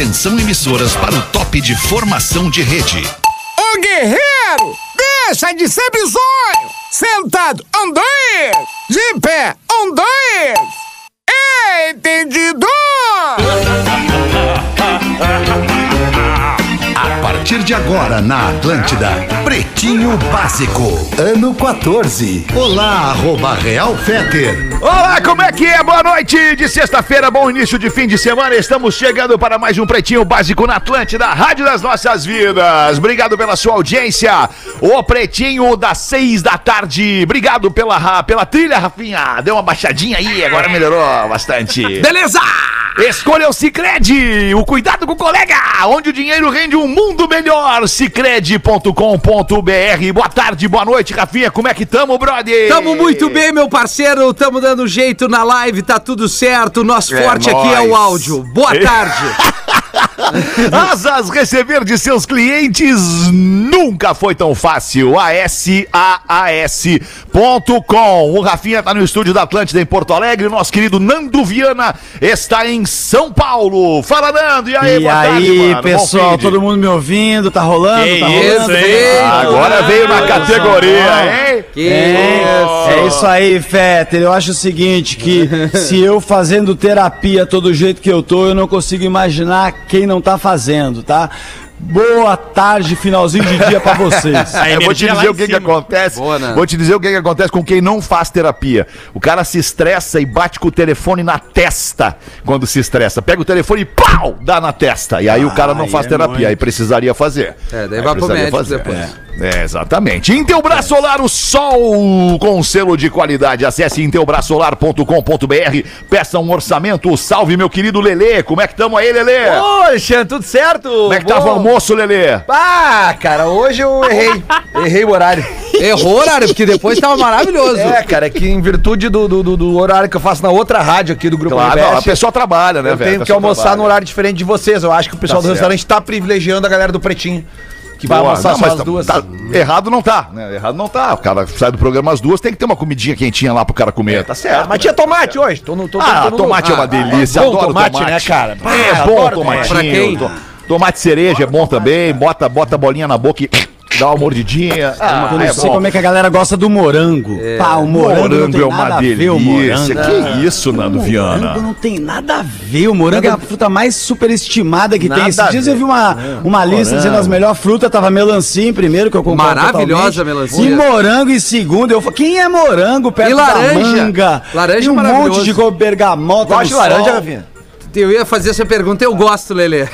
Atenção emissoras para o top de formação de rede. Ô guerreiro, deixa de ser bizonho. Sentado, um, dois. De pé, um, dois. Entendido? A partir de agora na Atlântida, Pretinho Básico, ano 14. Olá, arroba Real Feter. Olá, como é que é? Boa noite de sexta-feira, bom início de fim de semana. Estamos chegando para mais um Pretinho Básico na Atlântida, Rádio das Nossas Vidas. Obrigado pela sua audiência. O Pretinho das seis da tarde. Obrigado pela, pela trilha, Rafinha. Deu uma baixadinha aí, agora melhorou bastante. Beleza! Escolha o Cicred, o cuidado com o colega, onde o dinheiro rende um mundo melhor. Cicred.com.br. Boa tarde, boa noite, Rafinha. Como é que tamo, brother? Tamo muito bem, meu parceiro. Tamo dando jeito na live, tá tudo certo. Nosso É forte aqui é o nóis. áudio. Boa tarde. Asas, receber de seus clientes nunca foi tão fácil. ASAAS.com. O Rafinha tá no estúdio da Atlântida em Porto Alegre. Nosso querido Nando Viana está em São Paulo. Fala, Nando. E aí, E boa tarde, aí, mano. Bom pessoal, todo mundo me ouvindo? Tá rolando? Que tá isso, rolando? hein? Agora veio na categoria, hein? Que É, é isso aí, Fetter. Eu acho o seguinte, que se eu fazendo terapia todo jeito que eu tô, eu não consigo imaginar quem não tá fazendo, tá? Boa tarde, finalzinho de dia pra vocês. Eu vou te dizer o que, que acontece. Boa, Nando. vou te dizer o que, que acontece com quem não faz terapia. O cara se estressa e bate com o telefone na testa quando se estressa. Pega o telefone e pau! Dá na testa. E aí o cara não Ai, faz é terapia. muito. Aí precisaria fazer. É, daí Aí vai pro médico depois. É, exatamente. Intelbras Solar, o sol com selo de qualidade. Acesse intelbrasolar.com.br. Peça um orçamento. Salve, meu querido Lelê. Como é que estamos aí, Lelê? Alexandre, tudo certo? Como é que tava o almoço, Lelê? Ah, cara, hoje eu errei. errei o horário. Errou, horário, porque depois tava maravilhoso. É, cara, é que em virtude do, do, do- do horário que eu faço na outra rádio aqui do Grupo Claro, não, a pessoa trabalha, né, eu velho? tenho A que pessoa almoçar trabalha. no horário diferente de vocês. Eu acho que o pessoal Tá do certo. restaurante tá privilegiando a galera do Pretinho. Que vai Boa. almoçar Não, só mas as tá- duas. tá- errado não tá, né? Errado não tá. O cara sai do programa às duas, tem que ter uma comidinha quentinha lá pro cara comer. Tá certo. Ah, mas tinha tomate hoje. Tô no, tô, Ah, tô no- tomate é uma Ah, delícia. é bom adoro tomate, né, cara? É Ah, bom adoro tomatinho. Pra quem? To- Tomate cereja é bom também. Bota, bota a bolinha na boca e dá uma mordidinha. Ah, Eu não é sei bom. como é que a galera gosta do morango. Pá, o morango, não Morango tem é uma nada a ver, o delícia. morango. Que isso, Nando O Viana? morango não tem nada a ver. O morango é a fruta mais superestimada que Nada tem. Esses dias ver. eu vi uma, uma lista dizendo as melhores frutas. Tava melancia em primeiro, que eu concordo Maravilhosa a totalmente. melancia. E morango em segundo. Eu falei, quem é morango perto E laranja? da manga? Laranja e um monte de bergamota Gosta no de laranja. Rafinha? Eu ia fazer essa pergunta, eu gosto, Lelê.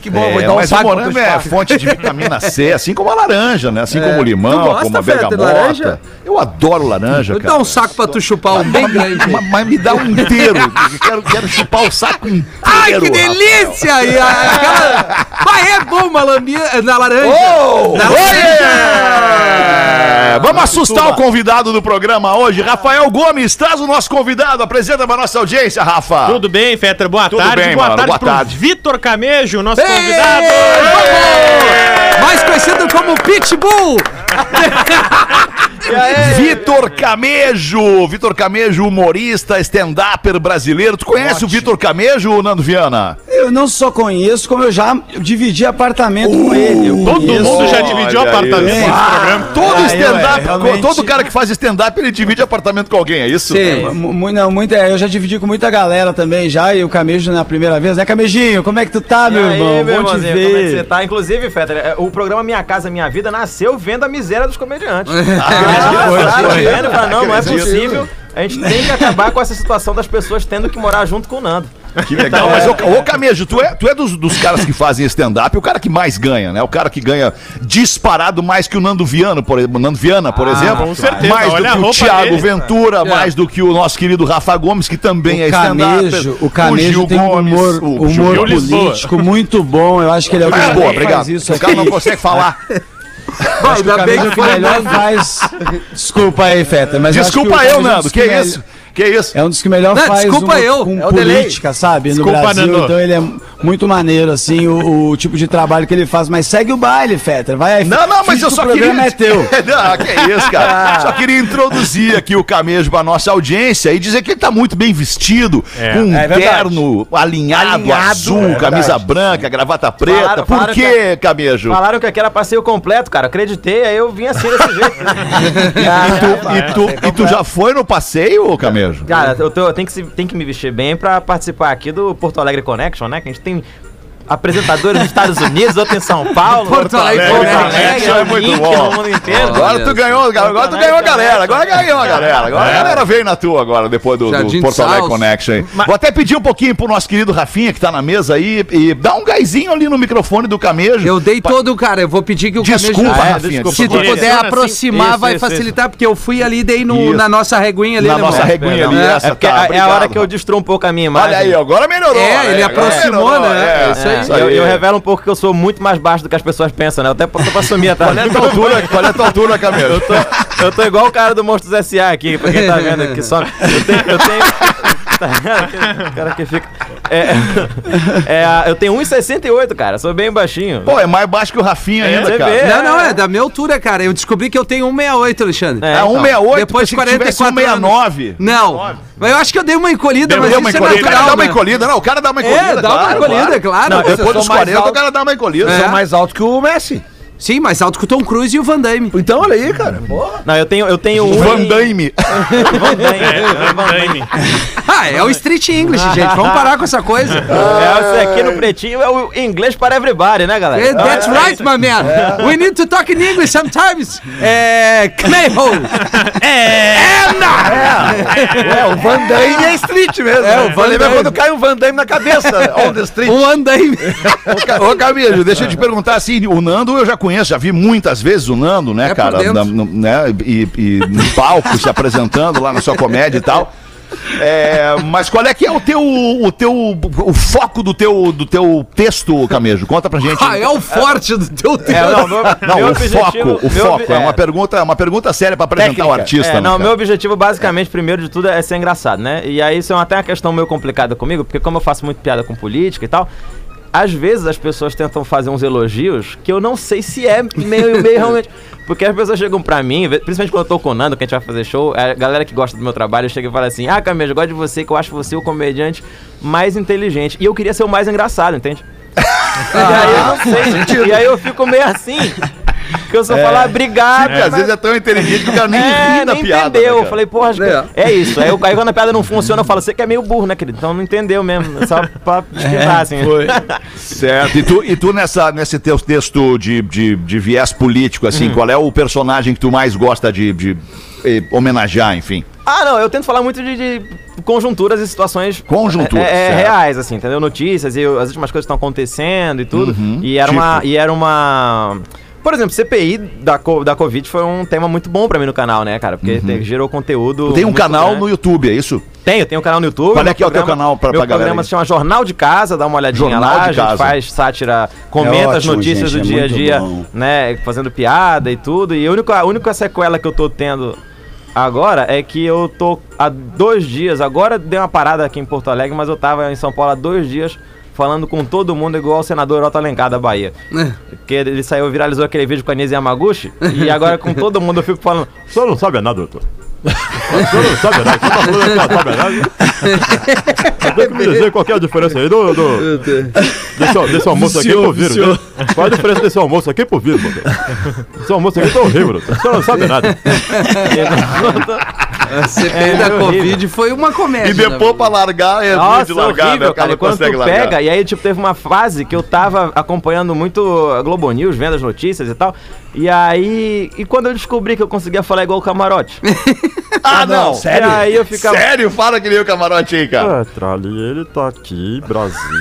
Que bom, É, vou dar um mas o saco pro morango teu é fonte de vitamina C, assim como a laranja, né? Assim como o Tu limão, gosta, como a bergamota. laranja? Eu adoro laranja, cara. dar um saco pra tu chupar um bem grande. Mas, mas me dá um inteiro. Quero, quero chupar o saco inteiro. Ai, que delícia! E a- aquela... Mas é bom uma lambia na laranja. Oh! Na É, Vamos assustar o convidado do programa hoje. Rafael Gomes, traz o nosso convidado. Apresenta pra nossa audiência, Rafa. Tudo bem, Fetter? Boa Tudo tarde. bem, boa mano, tarde boa pro tarde. Vitor Camejo, nosso Ei, convidado. vamos! Mais conhecido como Pitbull. Vitor Camejo. Vitor Camejo, humorista, stand-upper brasileiro. Tu conhece o Vitor Camejo, Nando Viana? Eu não só conheço, como eu já dividi apartamento com ele. Eu Todo conheço. mundo já dividiu Olha apartamento programa. Todo Ah, stand-up, é, realmente- todo cara que faz stand-up, ele divide apartamento com alguém, é isso? Sim. Não, muita, eu já dividi com muita galera também já, e o Camejo na primeira vez, né, Camejinho? Como é que tu tá, meu aí, irmão? meu Bom te irmãozinho, como é que você ver. tá? Inclusive, Fetter, é, o programa Minha Casa Minha Vida nasceu vendo a miséria dos comediantes. Ah, foi, Sabe, foi. vendo, pra não, não é possível. A gente tem que acabar com essa situação das pessoas tendo que morar junto com o Nando. Que legal. Mas, ô, ô Camejo, tu é, tu é dos, dos caras que fazem stand-up, o cara que mais ganha, né? O cara que ganha disparado mais que o Nando Viana, por, Nando Viana, por exemplo. com certeza. Mais do Olha a que o Thiago dele. Ventura, mais do que o nosso querido Rafa Gomes, que também é O stand-up. Camejo, o Camejo tem um humor, o humor Gomes. político muito bom. Eu acho que ele é o que obrigado. faz isso O cara não consegue falar. Eu que o Ainda bem é que que foi melhor Nando. faz. Desculpa aí, Feta, mas eu que Desculpa eu, é um Nando. dos Que melhor- isso? Que isso? É um dos que melhor Não, faz desculpa eu. com É o delay. política, sabe? Desculpa, no Brasil. Nando. Então ele é muito maneiro, assim, o, o tipo de trabalho que ele faz. Mas segue o baile, Fetter. Vai aí. Não, não, mas eu que só o programa queria. é teu. não, que isso, cara. Só queria introduzir aqui o Camejo pra nossa audiência e dizer que ele tá muito bem vestido, com um é terno alinhado, Alinhado, azul, é camisa branca, gravata preta. Falaram- Por falaram quê, Camejo? Falaram que aqui era passeio completo, cara. Acreditei, aí eu vim assim desse jeito. E tu, e tu- e tu já foi no passeio, Camejo? Cara, eu, tô, eu tenho, que, tenho que me vestir bem pra participar aqui do Porto Alegre Connection, né? Que a gente tem something apresentadores nos Estados Unidos, outro em São Paulo. Porto Alegre Porto Connection Alegre, é muito bom. no mundo inteiro. Agora tu ganhou, agora tu ganhou a galera, agora ganhou a galera. Agora a galera veio na tua agora, depois do, do Porto Alegre. Connection aí. Vou até pedir um pouquinho pro nosso querido Rafinha, que tá na mesa aí, e dá um gásinho ali no microfone do Camejo. Eu dei todo, cara. Eu vou pedir que o Desculpa, Camejo- Rafinha, Se tu puder aproximar, assim. vai Isso, isso, facilitar, porque eu fui ali e dei no, Isso. na nossa reguinha ali, Na né, nossa reguinha ali, É. essa É tá, é a hora que eu destruo um pouco a minha imagem. Olha aí, agora melhorou. É, ele aproximou, né? É isso aí. Isso Eu, eu aí. revelo um pouco que eu sou muito mais baixo do que as pessoas pensam, né? Eu até tô pra assumir atrás. Qual é a tua altura, qual é a tua altura, Camejo? Eu tô, eu tô igual o cara do Monstros S.A. aqui, pra quem tá vendo aqui só. Eu tenho. Eu tenho tá vendo? O cara que fica. É, é, eu tenho 1,68, cara. Sou bem baixinho. Pô, é mais baixo que o Rafinha ainda, você cara. vê. Não, não, é da minha altura, cara. Eu descobri que eu tenho 1,68, Alexandre. É, É, então. 168, Depois de pensei que tivesse 44 169. Não. Mas eu acho que eu dei uma encolhida, Deu mas uma isso é encolhida. O cara natural, dá uma né? encolhida, não. O cara dá uma encolhida. É, dá uma claro, encolhida, claro. Não, Mas eu depois dos mais 40, o alto. cara dá uma encolhida. É. Sou mais alto que o Messi. Sim, mais alto que o Tom Cruise e o Van Damme. Então, olha aí, cara. Porra. Não, eu tenho, eu tenho um. Van Damme. Van Damme. Van Damme. Ah, é o Street English, gente. Vamos parar com essa coisa. É, esse aqui no pretinho é o inglês para everybody, né, galera? Eh, That's right, my man. We need to talk in English sometimes. É. Kneihole. É, o Van Damme é street mesmo. É, o né? Van Damme. quando cai um Van Damme na cabeça? On the street. Andaime. Ô, Ca- Ô, Camilo, deixa eu te perguntar assim, o Nando eu já conheço, já vi muitas vezes o Nando, né, É cara? na- no- né, e, e no palco, se apresentando lá na sua comédia e tal. É, mas qual é que é o teu, o teu, o foco do teu, do teu texto, Camejo? Conta pra gente. Ah, é o forte do teu É, tempo. não, meu, Não, meu o objetivo- foco, o foco ob- é uma pergunta, é uma pergunta séria pra apresentar o Técnica. artista, É, né, não, cara? meu objetivo basicamente, primeiro de tudo, é ser engraçado, né? E aí isso é até uma questão meio complicada comigo, porque como eu faço muito piada com política e tal, às vezes as pessoas tentam fazer uns elogios que eu não sei se é meio, meio realmente. Porque as pessoas chegam pra mim, principalmente quando eu tô com o Nando, que a gente vai fazer show, a galera que gosta do meu trabalho chega e fala assim: Ah, Camilo, eu gosto de você, que eu acho você o comediante mais inteligente. E eu queria ser o mais engraçado, entende? e aí eu não sei. E aí eu fico meio assim. Que eu só falar obrigado. Porque às mas- vezes é tão inteligente que o cara nem é, ri da nem piada. entendeu. né, eu falei, porra, acho que É. é isso. Aí, eu, aí quando a piada não funciona, eu falo, você que é meio burro, né, querido? Então não entendeu mesmo. Só pra pesquisar, assim. Certo. E tu, e tu nessa, nesse teu texto de, de, de viés político, assim, Hum. qual é o personagem que tu mais gosta de, de eh, homenagear, enfim? Ah, não, eu tento falar muito de, de conjunturas e situações Conjunturas, é, é, reais, assim, entendeu? Notícias e as últimas coisas que estão acontecendo e tudo. Uhum, e, era tipo? uma, e era uma. Por exemplo, CPI da, co- da Covid foi um tema muito bom pra mim no canal, né, cara? Porque te- gerou conteúdo. Uhum. Tem um canal grande. no YouTube, é isso? Tenho, tenho um canal no YouTube. Qual é que é o teu canal pra- meu pra galera programa aí? se chama Jornal de Casa, dá uma olhadinha Jornal lá. de a gente Casa. faz sátira, comenta É as notícias gente, do é dia a dia, bom. né? Fazendo piada e tudo. E a única, a única sequela que eu tô tendo agora é que eu tô há dois dias. Agora deu uma parada aqui em Porto Alegre, mas eu tava em São Paulo há dois dias. Falando com todo mundo igual o senador Otto Alencar da Bahia. Porque ele saiu, viralizou aquele vídeo com a Nise Yamaguchi. e agora com todo mundo eu fico falando. O senhor não sabe nada, doutor. O senhor não sabe nada. O senhor tá falando não sabe nada. Tem que me dizer qual que é a diferença aí do. do desse, desse almoço aqui pro vírus. né? Qual a diferença desse almoço aqui pro vírus, doutor? Esse almoço aqui tá horrível, doutor. O senhor não sabe nada. A CPI É, da horrível. Covid foi uma comédia. E depois pra largar é Nossa, de largar, né? horrível, O cara cara. quando consegue tu largar. pega, e aí, tipo, teve uma fase que eu tava acompanhando muito a Globo News, vendo as notícias e tal. E aí. E quando eu descobri que eu conseguia falar igual o camarote. Ah, não! Sério? E aí eu ficava. Sério? Fala que nem o camarote aí, cara. É, Trali, ele tá aqui, Brasil.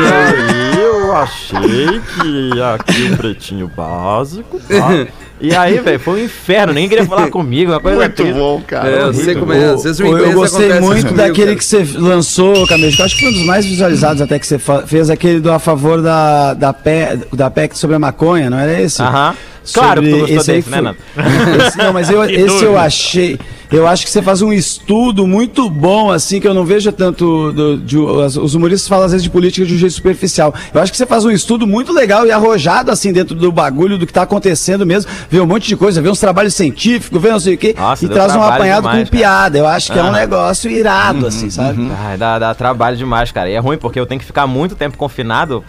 e aí eu achei que aqui o pretinho básico, tá? E aí, velho, foi um inferno. Nem queria falar comigo, uma coisa Muito triste. bom, cara. É, eu sei como é. Às vezes o Eu, inglês eu gostei muito comigo, daquele cara. que você lançou, Camilo, que eu acho que foi um dos mais visualizados até que você fez, aquele do a favor da, da, PEC, da PEC sobre a maconha, não era esse? Aham. Claro que tu gostou esse desse, né, Esse- não, mas eu, esse eu achei. Eu acho que você faz um estudo muito bom, assim, que eu não vejo tanto. do- de- os os humoristas falam às vezes de política de um jeito superficial. Eu acho que você faz um estudo muito legal e arrojado, assim, dentro do bagulho, do que tá acontecendo mesmo. Vê um monte de coisa, vê uns trabalhos científicos, vê não sei o quê, Nossa, e traz um apanhado demais, com cara. piada. Eu acho que é um negócio irado, assim, sabe? Ai, dá, dá trabalho demais, cara. E é ruim porque eu tenho que ficar muito tempo confinado.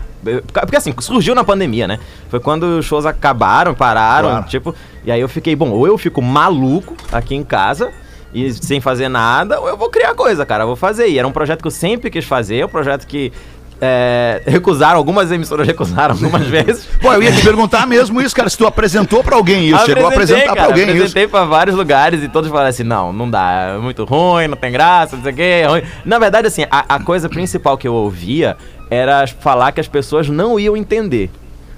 Porque assim, surgiu na pandemia, né? Foi quando os shows acabaram, pararam, Claro. tipo. E aí eu fiquei, bom, ou eu fico maluco aqui em casa e sem fazer nada, ou eu vou criar coisa, cara. Eu vou fazer. E era um projeto que eu sempre quis fazer, um projeto que. É, recusaram, algumas emissoras recusaram algumas vezes. Pô, eu ia te perguntar mesmo isso, cara. Se tu apresentou pra alguém isso, chegou a apresentar cara, pra alguém isso. Apresentei pra vários lugares e todos falaram assim: não, não dá, é muito ruim, não tem graça, não sei o que, é ruim. Na verdade, assim, a, a coisa principal que eu ouvia era falar que as pessoas não iam entender.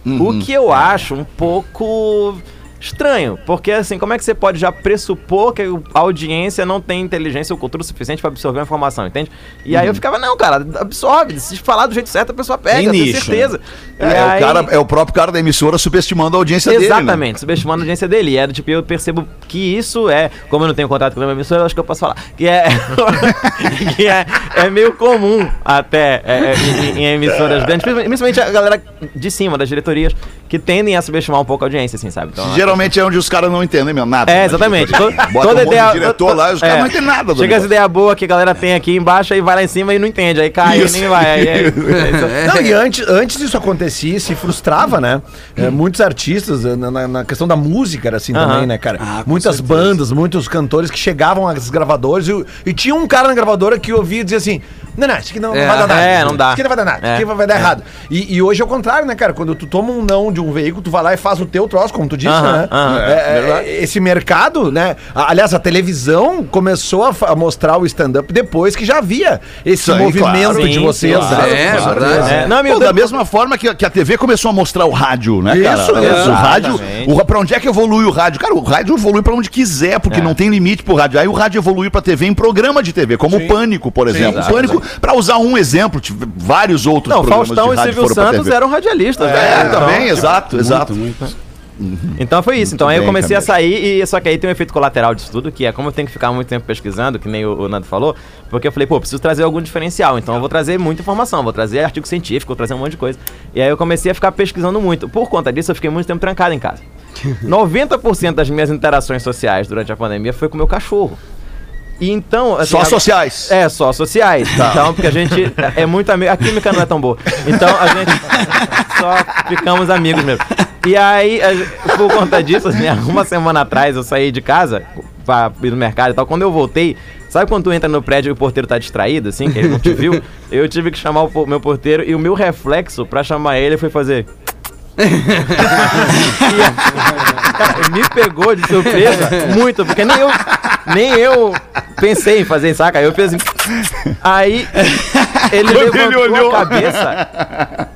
O que eu acho um pouco estranho, porque assim, como é que você pode já pressupor que a audiência não tem inteligência ou cultura suficiente pra absorver a informação, entende? E aí eu ficava, não, cara, absorve, se falar do jeito certo a pessoa pega, Tem nicho, certeza. É, é aí- o cara, é o próprio cara da emissora subestimando a audiência dele. né? Exatamente, subestimando a audiência dele. E era tipo, eu percebo que isso é, como eu não tenho contato com a minha emissora, eu acho que eu posso falar. Que é, que é, é meio comum até é, é, em, em emissoras grandes, principalmente- principalmente a galera de cima, das diretorias, que tendem a subestimar um pouco a audiência, assim, sabe? Então, Geralmente é onde os caras não entendem mesmo nada. é, né? exatamente. Bota To- um monte de diretor to- lá e os é. caras não entendem nada Chega as ideias boas que a galera tem aqui embaixo, aí vai lá em cima e não entende. Aí cai, Isso. e nem vai. Aí, aí, aí- Não, e antes, antes disso acontecia, se frustrava, né? É, muitos artistas, eh, na, na- na questão da música era assim Aham. também, né, cara? Ah, Muitas certeza. bandas, muitos cantores que chegavam às gravadoras e, e tinha um cara na gravadora que ouvia e dizia assim: Não, não, isso aqui não, É, não vai dar nada. é, não dá. Isso aqui não vai dar nada, isso aqui É, vai, vai dar errado. E, e hoje é o contrário, né, cara? Quando tu toma um não de um veículo, tu vai lá e faz o teu troço, como tu disse, Aham, né? aham. É, é, esse mercado, né? a- Aliás, a televisão começou a, fa- a mostrar o stand-up depois que já havia esse Sim, movimento claro. de Sim, vocês. claro. né? É, Com verdade. certeza. É, não, Pô, da mesma forma que, que a TV começou a mostrar o rádio, né, cara? Isso, o isso. rádio, Exatamente. o, pra onde é que evolui o rádio? Cara, o rádio evolui pra onde quiser, porque É. não tem limite pro rádio. Aí o rádio evolui pra TV em programa de TV, como o Pânico, por exemplo. o Pânico, pra usar um exemplo, tive vários outros Não, programas Faustão de e rádio Silvio foram pra Santos eram radialistas. É, né? Então, também, exato, exato. Então foi isso. Então aí eu comecei a sair e só que aí tem um efeito colateral disso tudo, que é como eu tenho que ficar muito tempo pesquisando, que nem o, o Nando falou, porque eu falei, pô, preciso trazer algum diferencial. Então eu vou trazer muita informação, vou trazer artigo científico, vou trazer um monte de coisa. E aí eu comecei a ficar pesquisando muito. Por conta disso, eu fiquei muito tempo trancado em casa. 90% das minhas interações sociais durante a pandemia foi com o meu cachorro. E então. assim, Só a- sociais. é, só sociais. Então, porque a gente é muito amigo. A química não é tão boa. Então, a gente só ficamos amigos mesmo. E aí, a por conta disso, assim, uma semana atrás eu saí de casa pra ir no mercado e tal. Quando eu voltei, sabe quando tu entra no prédio e o porteiro tá distraído, assim, que ele não te viu? Eu tive que chamar o meu porteiro e o meu reflexo pra chamar ele foi fazer. Cara, me pegou de surpresa muito, porque nem eu, nem eu pensei em fazer, saca? Eu fiz assim. Aí ele Quando levantou ele olhou. a cabeça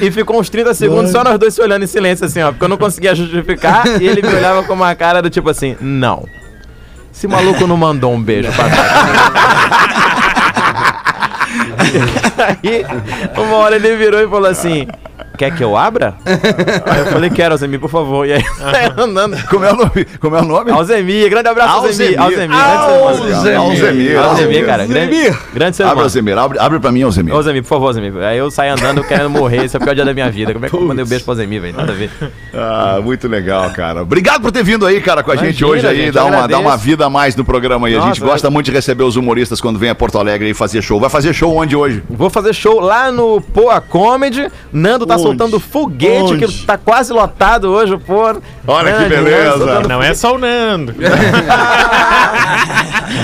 e ficou uns 30 segundos só nós dois se olhando em silêncio, assim, ó, porque eu não conseguia justificar e ele me olhava com uma cara do tipo assim: não. Esse maluco não mandou um beijo pra trás. Aí, uma hora ele virou e falou assim: Quer que eu abra? Aí eu falei, quero, Alzemir, por favor. E aí andando. Como é o nome? Como é o nome? Alzemir, grande abraço, Alzemir. Alzemir. Alzemir. Alzemir. Alzemir, cara. Grande, grande ser Abre, humano. Alzemir. Abre, abre pra mim, Alzemir. Alzemir, por favor, Alzemir. Aí eu saí andando querendo morrer. Esse é o pior dia da minha vida. Como é que eu mandei um beijo pro Alzemir, velho? Nada a ver. Ah, muito legal, cara. Obrigado por ter vindo aí, cara, com a gente hoje aí, gente, eu uma, uma vida a mais no programa aí. a gente gosta eu- muito de receber os humoristas quando vem a Porto Alegre e fazer show. Vai fazer show onde hoje? Vou fazer show lá no Poa Comedy. Nando tá Onde? Soltando foguete, Onde? que tá quase lotado hoje, o Poa. Olha que Grande, beleza. Não é só o Nando.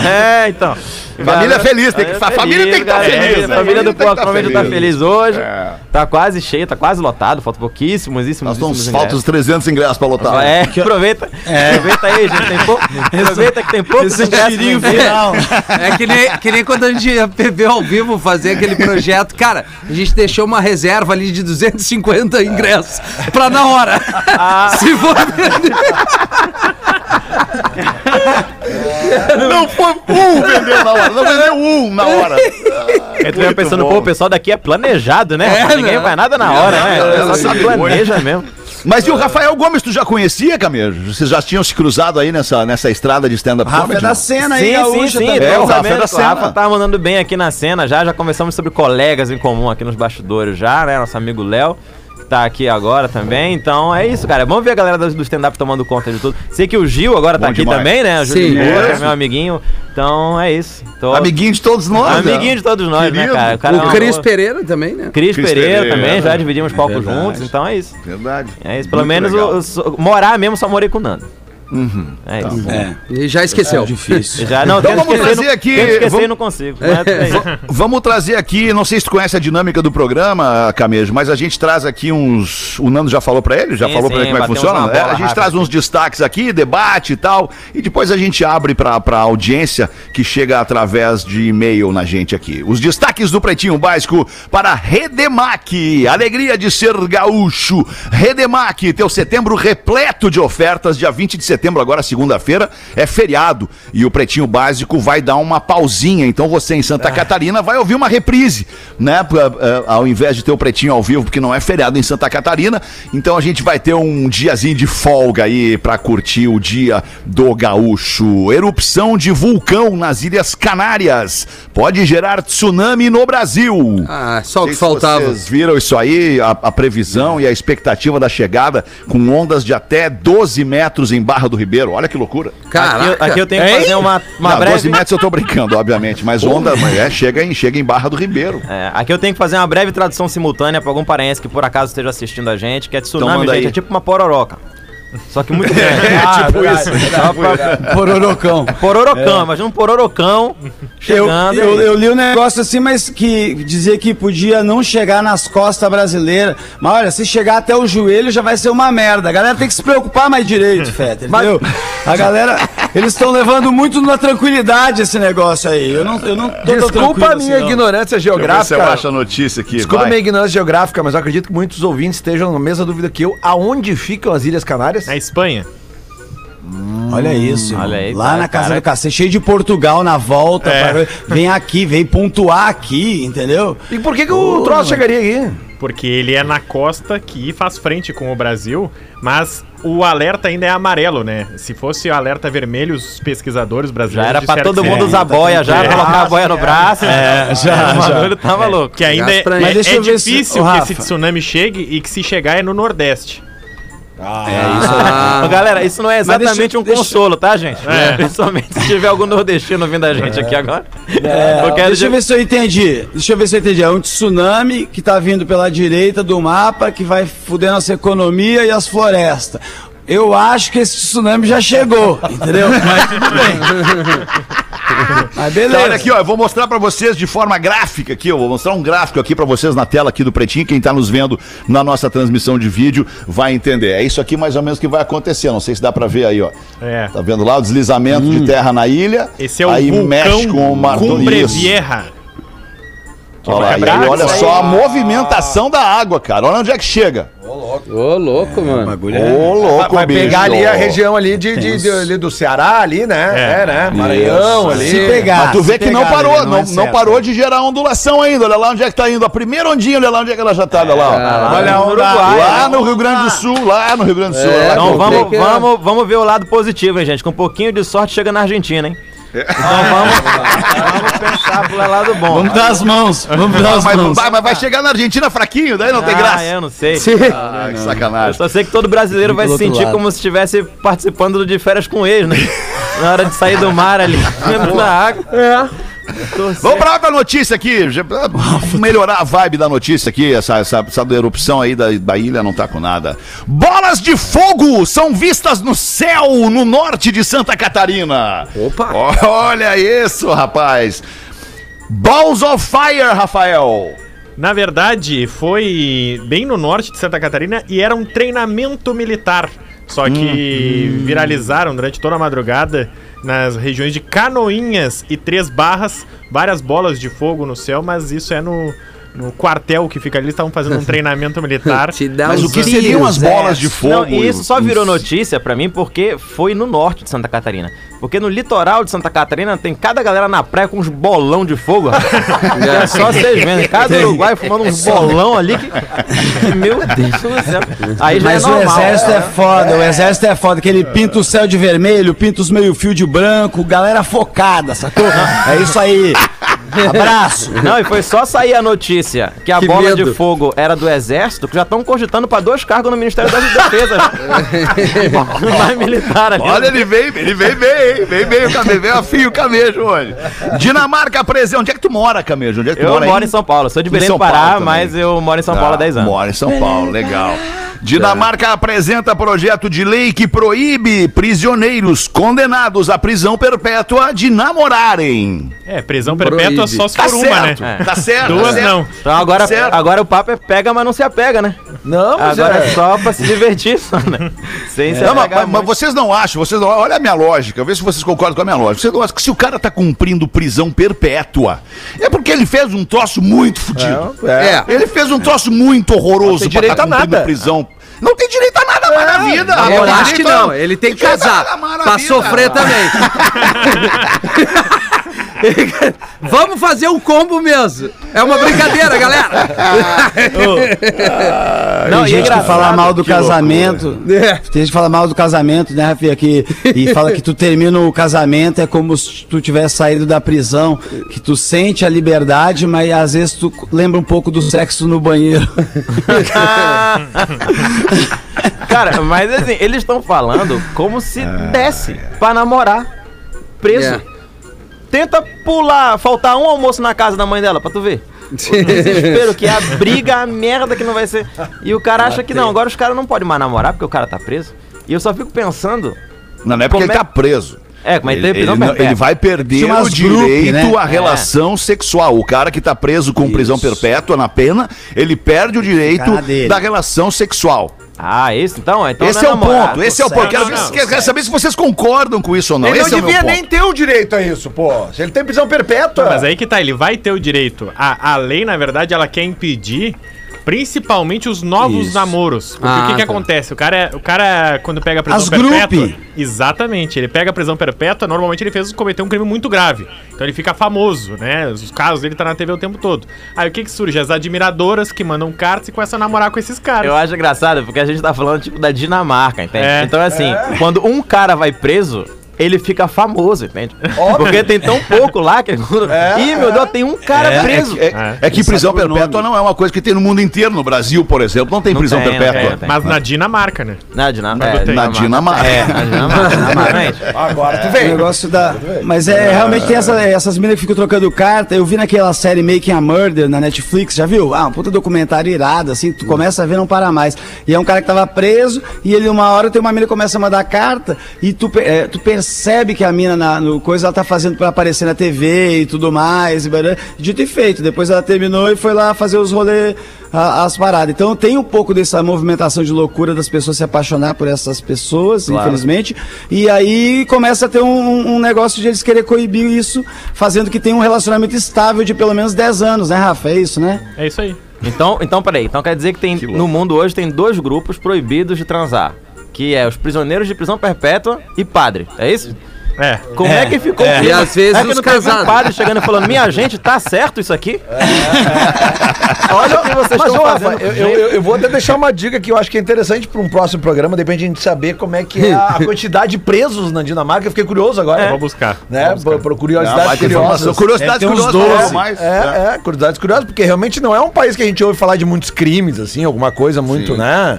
É, então. Família feliz, tem que- É a família tem que tá galera. feliz, A família do Tem que Poa tá tá feliz. hoje. É. Tá quase cheio, tá quase lotado. Falta pouquíssimos, isso, Nós estamos falta os 300 ingressos pra lotar. É, aproveita. Aproveita aí, gente. Tem pouco. Aproveita que tem poucos Esse ingressos final. É que nem, que nem quando a gente ia ver ao vivo fazer aquele projeto. Cara, a gente deixou uma reserva ali de 250 ingressos pra na hora. Se for Não foi um vendeu na hora, não vendeu um na hora. Eu tô pensando, bom. pô, o pessoal daqui é planejado, né? É, Ninguém né? faz nada na hora, né? Se sabe planeja mesmo. Mas e o Rafael Gomes, tu já conhecia, Camejo? Vocês já tinham se cruzado aí nessa, nessa estrada de stand-up Rafa é comedy? da não? cena aí, Sim, sim, sim. também. É, o Rafa é da cena. O Rafa tá mandando bem aqui na cena já. Já conversamos sobre colegas em comum aqui nos bastidores já, né? Nosso amigo Léo. Que Tá aqui agora também, então é isso, cara. Vamos ver a galera do stand-up tomando conta de tudo. Sei que o Gil agora tá Bom aqui demais. também, né? O Gil Sim. É meu amiguinho. Então é isso. Tô... Amiguinho de todos nós. né? Amiguinho de todos nós, Querido. né, cara? O, cara é O uma Cris boa- Pereira também, né? Cris Cris Pereira, Pereira, também, já né? dividimos palcos verdade. juntos, então é isso. Verdade. É isso. Pelo Muito menos o- o- morar mesmo só morei com o Nando. É isso. É, E já esqueceu. difícil. Já, não, Então vamos esquecer, trazer aqui- esquecer vamos- e não consigo. É isso. Vamos trazer aqui, não sei se tu conhece a dinâmica do programa, Camejo, mas a gente traz aqui uns. O Nando já falou pra ele? Já Sim, falou pra ele sim, como é que funciona? É, a gente traz uns destaques aqui, debate e tal, e depois a gente abre pra, pra audiência que chega através de e-mail na gente aqui. Os destaques do Pretinho Básico para Redemac. Alegria de ser gaúcho. Redemac, teu setembro repleto de ofertas. Dia 20 de setembro, agora segunda-feira, é feriado. E o Pretinho Básico vai dar uma pausinha. Então você em Santa Catarina vai ouvir uma reprise, né? Eh, ao invés de ter o Pretinho ao vivo, porque não é feriado em Santa Catarina. Então a gente vai ter um diazinho de folga aí pra curtir o dia do gaúcho. Erupção de vulcão nas Ilhas Canárias. Pode gerar tsunami no Brasil. Ah, só o que faltava. Vocês viram isso aí, a, a previsão e a expectativa da chegada com ondas de até 12 metros em Barra do Ribeiro. Olha que loucura. Caraca. Aqui, aqui eu tenho que Hein? fazer uma, uma Não, breve. 12 metros eu tô brincando, obviamente, mas onda é, chega, em, chega em Barra do Ribeiro. É, aqui eu tenho que fazer uma breve tradução simultânea pra algum paraense que por acaso esteja assistindo a gente, que é tsunami, Então gente, aí. é tipo uma pororoca. Só que muito grande. Ah, tipo verdade, isso. verdade. Só pra- Pororocão. Pororocão, imagina um pororocão Eu, chegando. eu, aí. eu li um negócio assim, mas que dizia que podia não chegar nas costas brasileiras. Mas olha, se chegar até o joelho já vai ser uma merda. A galera tem que se preocupar mais direito, Feta, entendeu? A galera, eles estão levando muito na tranquilidade esse negócio aí. Eu não, eu não tô Desculpa a minha assim, ignorância Deixa eu ver se geográfica. eu acho a notícia aqui. Desculpa a vai. minha ignorância geográfica, mas eu acredito que muitos ouvintes estejam na mesma dúvida que eu. Aonde ficam as Ilhas Canárias? Na Espanha. Olha isso. Olha aí, lá cara, na casa cara. do cacete, cheio de Portugal na volta. É. pra- Vem aqui, vem pontuar aqui, entendeu? E por que, que o troço chegaria aqui? Porque ele é na costa que faz frente com o Brasil, mas o alerta ainda é amarelo, né? Se fosse o alerta vermelho, os pesquisadores Já brasileiros era pra todo mundo é, usar boia já, É. colocar a boia no braço. É, já, O já. bagulho tava louco. Que ainda é, Mas é- deixa é eu ver se- difícil Ô, que esse tsunami chegue e que se chegar é no Nordeste. É isso Ô, Galera, isso não é Mas deixa- exatamente um deixa- consolo, tá, gente? Principalmente se tiver algum nordestino ouvindo a gente aqui agora. É, Eu quero deixa eu ver se eu entendi. Deixa eu ver se eu entendi. É um tsunami que tá vindo pela direita do mapa, que vai fuder nossa economia e as florestas. Eu acho que esse tsunami já chegou, entendeu? Mas tudo bem. Mas beleza. Então, olha aqui, ó, eu vou mostrar pra vocês de forma gráfica aqui, eu vou mostrar um gráfico aqui pra vocês na tela aqui do Pretinho, quem tá nos vendo na nossa transmissão de vídeo vai entender. É isso aqui mais ou menos que vai acontecer, não sei se dá pra ver aí, ó. É. Tá vendo lá o deslizamento de terra na ilha? Esse é o aí mexe com o mar. Olha, lá, aí, olha só a movimentação da água, cara. Olha onde é que chega. Ô, louco, mano. bagulho Ô, louco, Vai bicho. pegar ali a região ali, de, de- de- ali do Ceará, ali, né? É, né? Maranhão ali. Se pegar. Mas tu vê que não parou, ele não, é não, parou de gerar ondulação ainda. Olha lá onde é que tá indo. A primeira ondinha, olha lá onde é que ela já tá, olha lá. ó. Olha no onda. Uruguai. Lá no Rio Grande do Sul, lá no Rio Grande do Sul. lá Então vamos, vamos, vamos ver o lado positivo, hein, gente? Com um pouquinho de sorte chega na Argentina, hein? Então vamos, vamos pensar pro lado bom. Vamos dar as mãos. Vamos dar as Mas, mãos. vai, mas vai chegar na Argentina fraquinho, daí não tem Ah, graça. eu não sei. Ah, que Eu sacanagem. só sei que todo brasileiro vai se sentir lado. como se estivesse participando do de férias com ex, né? Na hora de sair do mar ali, dentro da água. É. Vamos pra outra notícia aqui. Melhorar a vibe da notícia aqui. Essa, essa, essa erupção aí da, da ilha não tá com nada. Bolas de fogo são vistas no céu no norte de Santa Catarina. Opa. Olha isso, rapaz. Balls of Fire, Rafael. Na verdade, foi bem no norte de Santa Catarina e era um treinamento militar. Só que viralizaram durante toda a madrugada nas regiões de Canoinhas e Três Barras, várias bolas de fogo no céu, mas isso é no, no quartel que fica ali, eles estavam fazendo um treinamento militar. Mas o que seriam as é. bolas de fogo? Não, e isso só virou notícia pra mim porque foi no norte de Santa Catarina. Porque no litoral de Santa Catarina tem cada galera na praia com uns bolão de fogo. é só vocês vendo. Cada Uruguai fumando uns bolão ali que. que, Meu Deus do céu. Aí já Mas é o normal. exército é foda, o exército é foda, que ele pinta o céu de vermelho, pinta os meio-fio de branco, galera focada, sacou? É isso aí. Abraço. Não, e foi só sair a notícia que a Que bola medo. de fogo era do exército, que já estão cogitando pra dois cargos no Ministério da Defesa. Mais militar ali. Olha, ele veio, ele veio bem, hein? Veio bem o camejo, veio a fio o camejo hoje. Dinamarca presente. Onde é que tu mora, camejo? Onde é que tu Eu mora moro aí? em São Paulo, sou de Belém do Pará, mas eu moro em São Paulo há 10 anos. Mora em São Paulo, legal. Dinamarca apresenta projeto de lei que proíbe prisioneiros condenados à prisão perpétua de namorarem. É, prisão perpétua Proíbe. só se Tá for uma, né? certo, tá certo. Duas tá certo. não. Então agora, Certo. agora o papo é pega, mas não se apega, né? Não, Agora é- é só pra se divertir, só, né? Sem se Não, mas, mas- vocês não acham, vocês não, olha a minha lógica, vê se vocês concordam com a minha lógica. Vocês não acham que se o cara tá cumprindo prisão perpétua, é porque ele fez um troço muito fodido. É. Ele fez um troço muito horroroso tem direito tá a nada. prisão. Não tem direito a nada mais na vida. Eu acho que não, ele tem que casar. Pra sofrer também. Vamos fazer um combo mesmo. É uma brincadeira, galera. Não, Tem é gente que engraçado fala mal do que casamento. É. Tem gente que fala mal do casamento, né, Rafinha? Que, e fala que tu termina o casamento é como se tu tivesse saído da prisão, que tu sente a liberdade, mas às vezes tu lembra um pouco do sexo no banheiro. Cara, mas assim, eles estão falando como se desse pra namorar preso. É. Tenta pular, faltar um almoço na casa da mãe dela, pra tu ver. O desespero que é a briga, a merda que não vai ser. E o cara acha que não, agora os caras não podem mais namorar porque o cara tá preso. E eu só fico pensando, Não, não é porque ele é- tá preso. é, é que Ele, tem prisão ele não- ele vai perder o direito né? à relação sexual. O cara que tá preso com prisão perpétua na pena, ele perde o direito da relação sexual. Ah, isso então? então esse não é o ponto, esse é o ponto. Quero, Não, não, quero- saber se vocês concordam com isso ou não. Ele esse não é devia ponto. nem ter o direito a isso, pô. Se ele tem prisão perpétua. Mas aí que tá, ele vai ter o direito. A, a lei, na verdade, ela quer impedir principalmente os novos Isso. namoros. Porque Ah, o que, que tá. acontece? O cara, o cara, quando pega a prisão As perpétua. grupe. Exatamente. Ele pega a prisão perpétua, normalmente ele fez cometer um crime muito grave. Então ele fica famoso, né? Os casos dele tá na TV o tempo todo. Aí o que que surge? As admiradoras que mandam cartas e começam a namorar com esses caras. Eu acho engraçado porque a gente tá falando tipo da Dinamarca, entende? É. Então assim, quando um cara vai preso, ele fica famoso, entende? Porque tem tão pouco lá que. Ih, meu Deus, tem um cara É, preso. é, é- é que prisão o perpétua não é uma coisa que tem no mundo inteiro. No Brasil, por exemplo, não tem Não prisão tem, não perpétua. tem, tem. Mas na Dinamarca, né? Na Dinamarca. É. Na Dinamarca. É, na Dinamarca. Agora tu O vem. negócio da. Mas é, realmente tem essa- essas meninas que ficam trocando carta. Eu vi naquela série Making a Murder na Netflix, já viu? Ah, um puta documentário irado, assim, tu começa a ver, não para mais. E é um cara que tava preso, e ele, uma hora, tem uma mina que começa a mandar carta, e tu, é, tu percebe que a mina na, no coisa ela tá fazendo pra aparecer na TV e tudo mais. E, dito e feito. Depois ela terminou e foi lá fazer os rolês, a- as paradas. Então tem um pouco dessa movimentação de loucura das pessoas se apaixonar por essas pessoas, infelizmente. E aí começa a ter um, um negócio de eles querer coibir isso, fazendo que tenha um relacionamento estável de pelo menos 10 anos, né, Rafa? É isso, né? É isso aí. Então, então, peraí. Então quer dizer que tem no mundo hoje tem dois grupos proibidos de transar. Que é os prisioneiros de prisão perpétua e padre. É isso? É. Como é, que ficou o E às vezes é que os não um casados. padre chegando e falando, minha gente, tá certo isso aqui? Olha o que vocês Mas, estão fazendo. eu, eu, eu- vou até deixar uma dica que eu acho que é interessante para um próximo programa, depende de a gente saber como é que é a quantidade de presos na Dinamarca. Eu fiquei curioso agora. Vou buscar. Né? Vou buscar. Por, Ah, curiosidades informação. curiosas. Curiosidades curiosas. 12. mais. É, é, curiosidades curiosas, porque realmente não é um país que a gente ouve falar de muitos crimes, assim, alguma coisa muito, né?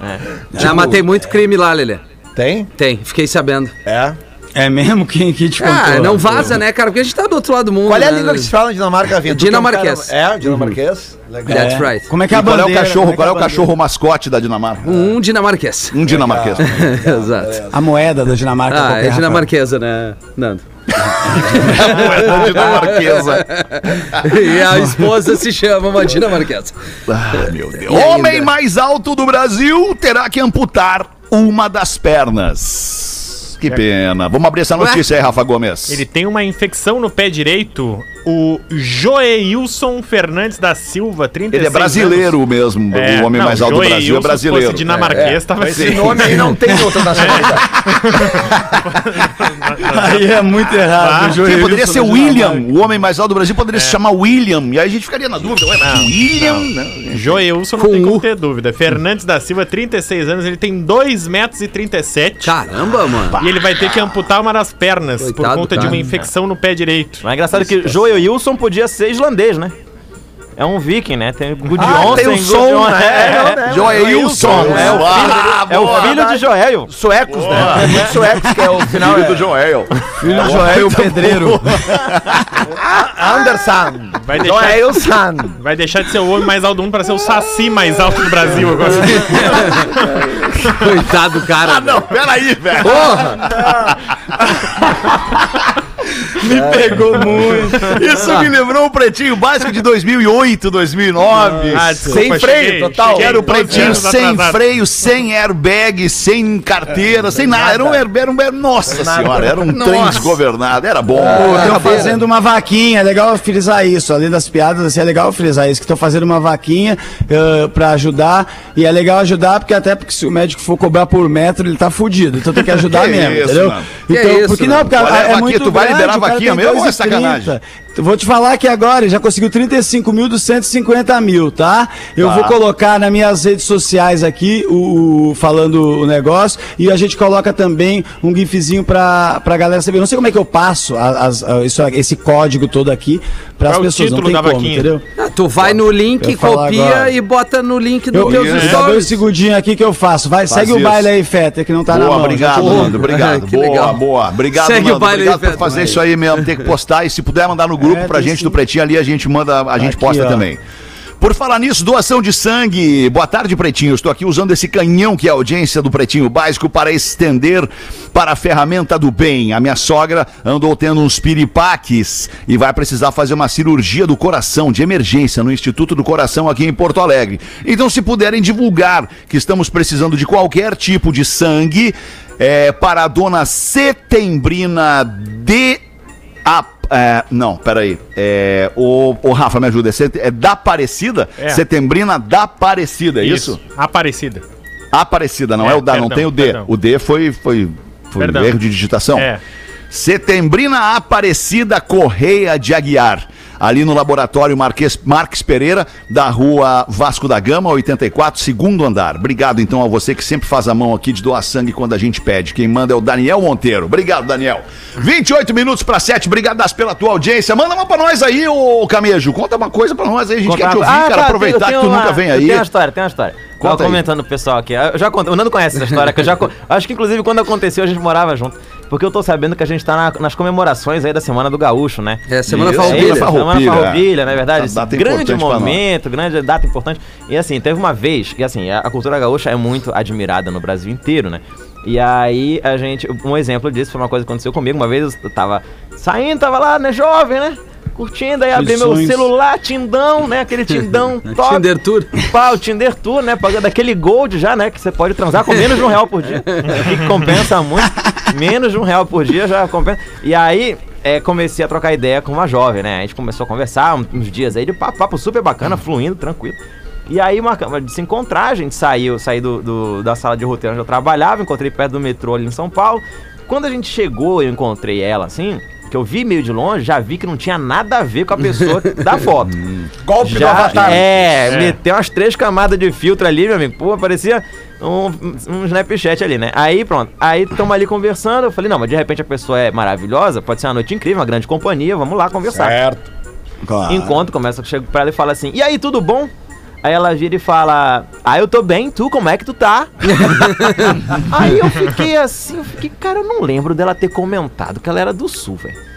Já matei muito crime lá, Lelê. Tem? Tem, fiquei sabendo. É. É mesmo? Quem que te contou? Ah, não vaza, né, cara? Porque a gente tá do outro lado do mundo. Qual é a né? língua que se fala na Dinamarca, é um Dinamarquês. cara- É, dinamarquês. Legal. That's right. Como é que é a qual é o bandeira? cachorro? Qual é o cachorro mascote da Dinamarca? Um dinamarquês. Um dinamarquês. Exato. bandeira? A moeda da Dinamarca. Ah, é dinamarquesa, né, Nando? A dinamarquesa. e a esposa se chama uma dinamarquesa. Ah, meu Deus. E ainda? Homem mais alto do Brasil terá que amputar uma das pernas. Que pena. Vamos abrir essa notícia aí, Rafa Gomes. Ele tem uma infecção no pé direito o Joeilson Fernandes da Silva, 36 Ele é brasileiro mesmo, anos. o homem não, mais alto do Brasil é Joeilson, se brasileiro. fosse dinamarquês, tava Esse assim. nome aí não tem outra nacionalidade. Aí é muito errado. Ah, Joelilson poderia ser o William, o homem mais alto do Brasil, poderia se chamar William. E aí a gente ficaria na dúvida, ué, mas William, né? Joeilson não Com tem como ter dúvida. Fernandes da Silva, 36 anos, ele tem 2 metros e 37. Caramba, mano. E ele vai ter que amputar uma das pernas por Coitado, conta de cara. uma infecção no pé direito. Mas é engraçado que Joel Wilson podia ser islandês, né? É um viking, né? Tem Gudjon, Ah, tem o som, né? É, Não, é, né? Joelson. é o filho, Ah, é o filho de Joel. Suecos, né? Muitos suecos, que é o final. Filho É do Joel. Filho do Joel Pedreiro. Anderson. Vai deixar- Joelson. Vai deixar de ser o homem mais alto do mundo para ser o saci mais alto do Brasil agora. Coitado, cara. Ah, não, peraí, velho. Me pegou muito. Isso me lembrou o Pretinho Básico de 2008, 2009. Ah, desculpa, Sem freio, cheguei- total. cheguei Era o 12 pretinho sem atrasado. freio, sem airbag, sem carteira, sem nada. Era um, era um, era- nossa senhora, era um trem desgovernado. Era bom. Estão fazendo uma vaquinha, é legal frisar isso. Além das piadas, assim, é legal frisar isso. Que estão fazendo uma vaquinha uh, para ajudar. E é legal ajudar, porque até porque se o médico for cobrar por metro, ele tá fudido. Então tem que ajudar Que mesmo, isso, entendeu? Então, isso, porque não, porque é é, muito Tu vai grande, liberar vaquinha tem mesmo ou é 2,30. sacanagem? Vou te falar que agora ele já conseguiu 35 mil dos 150 mil, tá? Eu Tá. vou colocar nas minhas redes sociais aqui o, o- falando o negócio e a gente coloca também um gifzinho pra, pra galera saber. Não sei como é que eu passo a- as- a- isso, esse código todo aqui pras Qual é o pessoas. Não tem como, vaquinha? entendeu? Ah, tu vai no link, copia agora. e bota no link do Eu, teus eu, dá dois segundinhos aqui que eu faço. Vai, segue o isso. baile aí, Feta, que não tá na Boa, mão. obrigado, Nando. Obrigado. Que boa, legal. boa. Obrigado, Segue o Nando. baile Obrigado aí, por Feta. fazer isso aí mesmo. Tem que postar. E se puder mandar no grupo É, pra tem gente do Pretinho ali, a gente manda, a gente Aqui, posta ó. também. Por falar nisso, doação de sangue. Boa tarde, Pretinho. Estou aqui usando esse canhão que é a audiência do Pretinho Básico para estender para a ferramenta do bem. A minha sogra andou tendo uns piripaques e vai precisar fazer uma cirurgia do coração de emergência no Instituto do Coração aqui em Porto Alegre. Então, se puderem divulgar que estamos precisando de qualquer tipo de sangue é, para a dona Setembrina de a, é, não, peraí. É, o, o Rafa, me ajuda. É, é da Aparecida? É. Setembrina da Aparecida, é isso? Aparecida. Aparecida, não é, É, o da, não perdão, tem o D. perdão. O D foi, foi, foi Perdão. erro de digitação. É. Setembrina Aparecida Correia de Aguiar. Ali no laboratório Marques, Marques Pereira, da rua Vasco da Gama, 84, segundo andar. Obrigado então a você que sempre faz a mão aqui de doar sangue quando a gente pede. Quem manda é o Daniel Monteiro. Obrigado, Daniel. 28 minutos para 7. Obrigado das pela tua audiência. Manda uma pra nós aí, ô Camejo. Conta uma coisa pra nós aí. A gente quer te ouvir, Ah, cara. tá, Aproveitar que tu uma- nunca vem aí. Tem uma história, tem uma história. Conta Tava comentando pro pessoal aqui. Eu já conto, o Nando conhece essa história, que eu já. Acho que inclusive quando aconteceu a gente morava junto. Porque eu tô sabendo que a gente tá na- nas comemorações aí da Semana do Gaúcho, né? É, Semana É Farroupilha. Farroupilha. Semana Farroupilha, verdade. Data é grande pra nós. momento, grande data importante. E assim, teve uma vez, e assim, a, a cultura gaúcha é muito admirada no Brasil inteiro, né? E aí a gente, um exemplo disso foi uma coisa que aconteceu comigo. Uma vez eu tava saindo, tava lá, né, jovem, né? Curtindo, aí abri meu celular, Tindão, né? Aquele Tindão top. Tinder Tour. Pá, o Tinder Tour, né? Pagando aquele gold já, né? Que você pode transar com menos de um real por dia. que compensa muito. Menos de um real por dia já compensa. E aí, é, comecei a trocar ideia com uma jovem, né? A gente começou a conversar uns dias aí de papo, papo super bacana, fluindo, tranquilo. E aí, marcamos de se encontrar, a gente saiu, saí do, do- da sala de roteiro onde eu trabalhava, encontrei perto do metrô ali em São Paulo. Quando a gente chegou, eu encontrei ela assim, que eu vi meio de longe, já vi que não tinha nada a ver com a pessoa da foto. Golpe do Já, Avatar. é, meteu umas três camadas de filtro ali, meu amigo. Pô, parecia um, um Snapchat ali, né? Aí pronto. Aí estamos ali conversando. Eu falei, não, mas de repente a pessoa é maravilhosa, pode ser uma noite incrível, uma grande companhia, vamos lá conversar. Certo. Claro. Encontro, começa, chego pra ela e fala assim: E aí, tudo bom? Aí ela vira e fala: Ah, eu tô bem, tu, como é que tu tá? aí eu fiquei assim, eu fiquei, cara, eu não lembro dela ter comentado que ela era do sul, velho.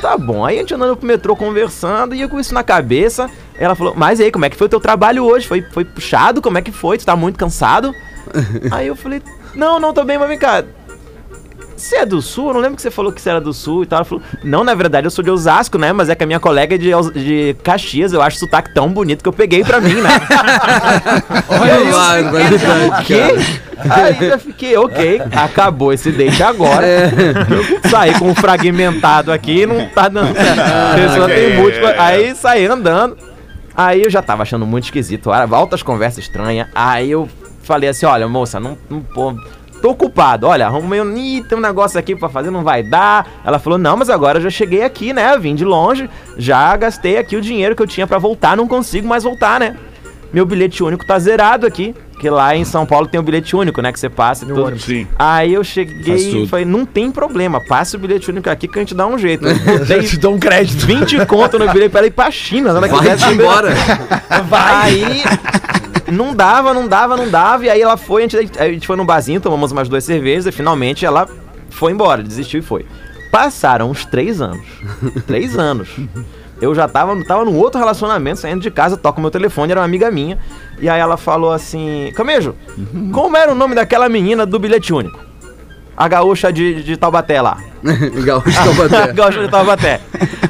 Tá bom, aí a gente andando pro metrô conversando e eu com isso na cabeça. Ela falou: Mas e aí, como é que foi o teu trabalho hoje? Foi, foi puxado? Como é que foi? Tu tá muito cansado? aí eu falei: Não, não, tô bem, mas vem cá. Você é do sul? Eu não lembro que você falou que você era do sul e tal. Ela falou, não, na verdade eu sou de Osasco, né? Mas é que a minha colega é de, de Caxias, eu acho o sotaque tão bonito que eu peguei pra mim, né? Olha lá, O quê? Aí eu fiquei, ok, acabou esse date agora. Eu saí com um fragmentado aqui, não tá dando certo. A pessoa tem múltipla. Aí saí andando. Aí eu já tava achando muito esquisito, altas conversas estranhas. Aí eu falei assim: olha, moça, não, não pô, tô ocupado. Olha, arrumei um, ih, tem um negócio aqui pra fazer, não vai dar. Ela falou: não, mas agora eu já cheguei aqui, né? Vim de longe, já gastei aqui o dinheiro que eu tinha pra voltar, não consigo mais voltar, né? Meu bilhete único tá zerado aqui. Que lá em São Paulo tem o bilhete único, né? Que você passa e tudo. Sim. Aí eu cheguei e falei, não tem problema, passa o bilhete único aqui que a gente dá um jeito. Eu Te dou um crédito. 20 conto no bilhete pra ela ir pra China. Ela Vai embora. Aí não dava, não dava, não dava. E aí ela foi, a gente, a gente foi num barzinho, tomamos umas duas cervejas e finalmente ela foi embora, desistiu e foi. Passaram uns três anos. três anos. Eu já tava, tava num outro relacionamento, saindo de casa, toco meu telefone, era uma amiga minha. E aí ela falou assim: Camejo, como era o nome daquela menina do bilhete único? A gaúcha de, de Taubaté lá. Gaúcho Taubaté. Gaúcha de Taubaté.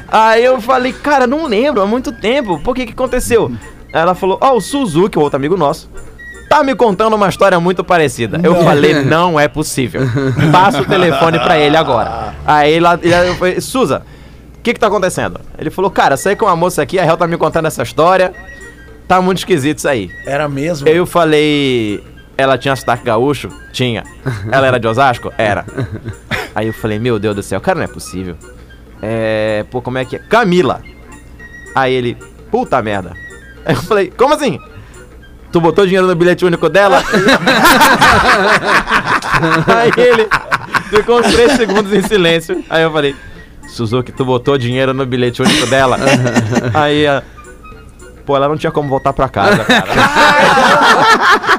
Aí eu falei, cara, não lembro, há muito tempo. Por que que aconteceu? Ela falou, ó, o Suzuki, outro amigo nosso, tá me contando uma história muito parecida. Eu falei, não é possível. Passa o telefone pra ele agora. Aí ela, eu falei, Suza, o que que tá acontecendo? Ele falou, cara, saí com uma moça aqui, a Hel tá me contando essa história. Tá muito esquisito isso aí. Era mesmo? Eu falei, ela tinha sotaque gaúcho? Tinha. Ela era de Osasco? Era. Aí eu falei, meu Deus do céu, cara, não é possível. É. Pô, como é que é? Camila. Aí ele, puta merda. Aí eu falei, como assim? Tu botou dinheiro no bilhete único dela? Aí ele ficou uns 3 segundos em silêncio. Aí eu falei, Suzuki, tu botou dinheiro no bilhete único dela? Aí a. Pô, ela não tinha como voltar pra casa, cara.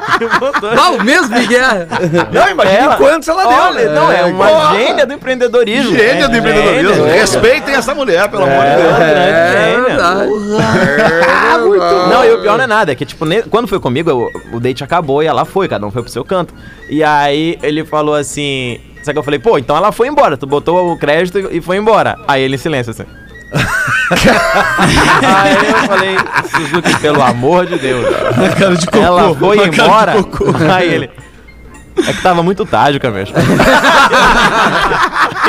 Ah, o mesmo Miguel. Não, imagina Ela- quantos ela deu, Olha, né? não, é uma Porra. gênia do empreendedorismo. Gênia do empreendedorismo. Gênia. Respeitem essa mulher, pelo amor de Deus. É, É verdade. Não, e o pior não é nada, é que, tipo, quando foi comigo, o, o date acabou e ela foi, cada um foi pro seu canto. E aí ele falou assim. Só que eu falei, pô, então ela foi embora, tu botou o crédito e foi embora. Aí ele em silêncio, assim. Aí eu falei, Suzuki, pelo amor de Deus. Cara de cocô. Ela foi embora. Aí ele. É que tava muito tarde, Camelo.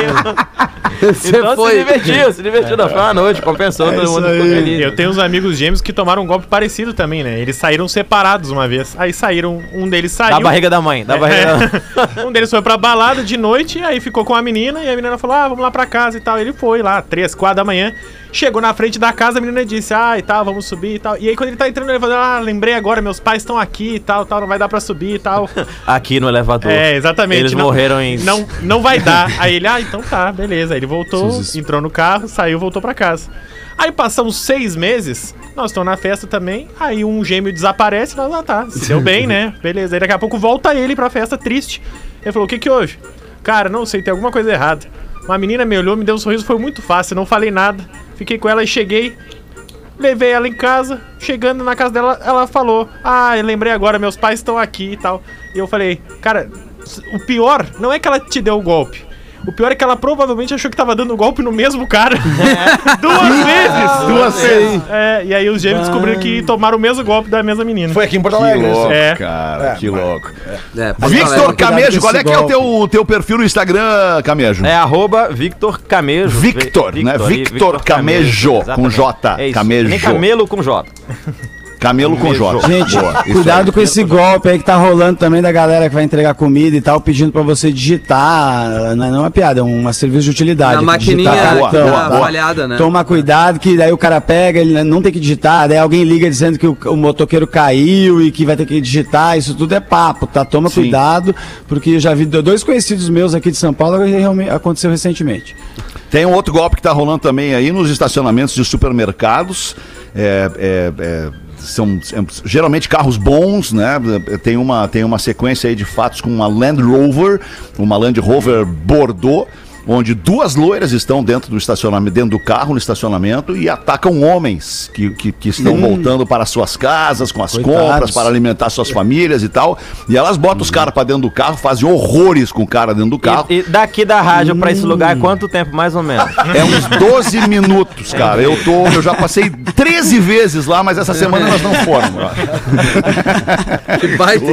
Você Então foi. se divertiu, se divertiu. Não, foi uma noite, compensou, todo mundo feliz. Eu tenho uns amigos gêmeos que tomaram um golpe parecido também, né? Eles saíram separados uma vez. Aí saíram, um deles saiu. Da barriga da mãe, da barriga da... É. um deles foi pra balada de noite, aí ficou com a menina, e a menina falou: Ah, vamos lá pra casa e tal. Ele foi lá, três, quatro da manhã. Chegou na frente da casa, a menina disse: Ah, e tal, vamos subir e tal. E aí, quando ele tá entrando, ele falou: Ah, lembrei agora, meus pais estão aqui e tal, tal, não vai dar pra subir e tal. Aqui no elevador. É, exatamente. Eles não- morreram em... Não, não vai dar. Aí ele, ah, então tá, beleza. Aí ele voltou, Jesus. entrou no carro, saiu, voltou pra casa. Aí passamos seis meses, nós estamos na festa também. Aí um gêmeo desaparece, nós, ah tá, se deu bem, né? Beleza. Aí daqui a pouco volta ele pra festa triste. Ele falou: o que que houve? Cara, não sei, tem alguma coisa errada. Uma menina me olhou, me deu um sorriso, foi muito fácil, não falei nada. Fiquei com ela e cheguei. Levei ela em casa, chegando na casa dela, ela falou: Ah, eu lembrei agora, meus pais estão aqui e tal. E eu falei: Cara, o pior não é que ela te deu o golpe. O pior é que ela provavelmente achou que tava dando golpe no mesmo cara. Duas vezes! Duas vezes. É, e aí os gêmeos descobriram que tomaram o mesmo golpe da mesma menina. Foi aqui em Porto Que Alegre. isso. louco, É. cara. Que louco. É, Victor. Camejo, com qual é que é o teu, teu perfil no Instagram, Camejo? É arroba Victor Camejo. Victor, né? Victor Camejo, com exatamente. J, É isso. Camejo. Nem camelo com J. Camelo com J. Gente, Boa, cuidado aí. com esse golpe aí que tá rolando também da galera que vai entregar comida e tal, pedindo pra você digitar. Não é não é uma piada, é um serviço de utilidade. Na aqui, maquininha digitar Boa, cartão, boa, tá falhada, né? Toma cuidado que daí o cara pega, ele não tem que digitar, daí alguém liga dizendo que o, o motoqueiro caiu e que vai ter que digitar, isso tudo é papo, tá? Toma Sim. cuidado, porque eu já vi dois conhecidos meus aqui de São Paulo que realmente aconteceu recentemente. Tem um outro golpe que tá rolando também aí nos estacionamentos de supermercados. É, é, é, são é, geralmente carros bons, né? Tem uma, tem uma sequência aí de fatos com uma Land Rover, uma Land Rover Bordeaux. Onde duas loiras estão dentro do estacionamento, dentro do carro, no estacionamento, e atacam homens que, que, que estão voltando para suas casas com as Coitados. compras, para alimentar suas famílias e tal. E elas botam os caras para dentro do carro, fazem horrores com o cara dentro do carro. E, e daqui da rádio pra esse lugar, é quanto tempo, mais ou menos? É uns 12 minutos, cara. Eu tô, eu já passei 13 vezes lá, mas essa semana nós não fomos. Que baita.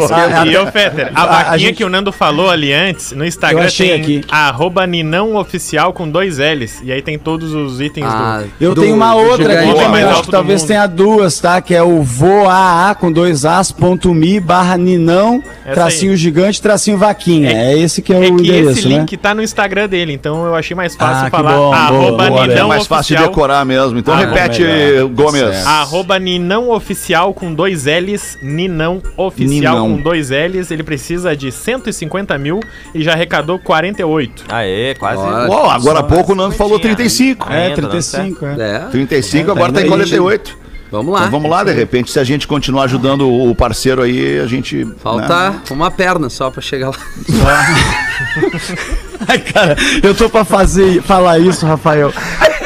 E ô, Fetter, a a vaquinha gente- que o Nando falou ali antes, no Eu Instagram tem aqui. arroba Ninão Oficial com dois L's. E aí tem todos os itens Ah, do. Eu do- tenho uma outra aqui eu alto acho que talvez mundo. tenha duas, tá? Que é o voaa com dois as ponto me barra ninão, Essa tracinho aí. gigante, tracinho vaquinha. É- É, esse que é, É o que esse endereço, né? link tá no Instagram dele, então eu achei mais fácil Ah, que falar bom, boa, arroba boa, É Ninão mais fácil Oficial. decorar mesmo. Então Ah, repete, melhor. Gomes. Arroba Ninão Oficial com dois L's, Ninão Oficial Ninão. com dois L's. Ele precisa de 150 mil e já arrecadou 48. Aê, quase. Ó, Uau, agora há pouco o Nando falou 35. É, Ainda, não 35, é. É, 35, É, agora tá tá em indo aí. 48. vamos lá. Então vamos lá, de repente, se a gente continuar ajudando o parceiro aí, a gente. Falta né? uma perna só pra chegar lá. Ai, cara, eu tô pra fazer, falar isso, Rafael.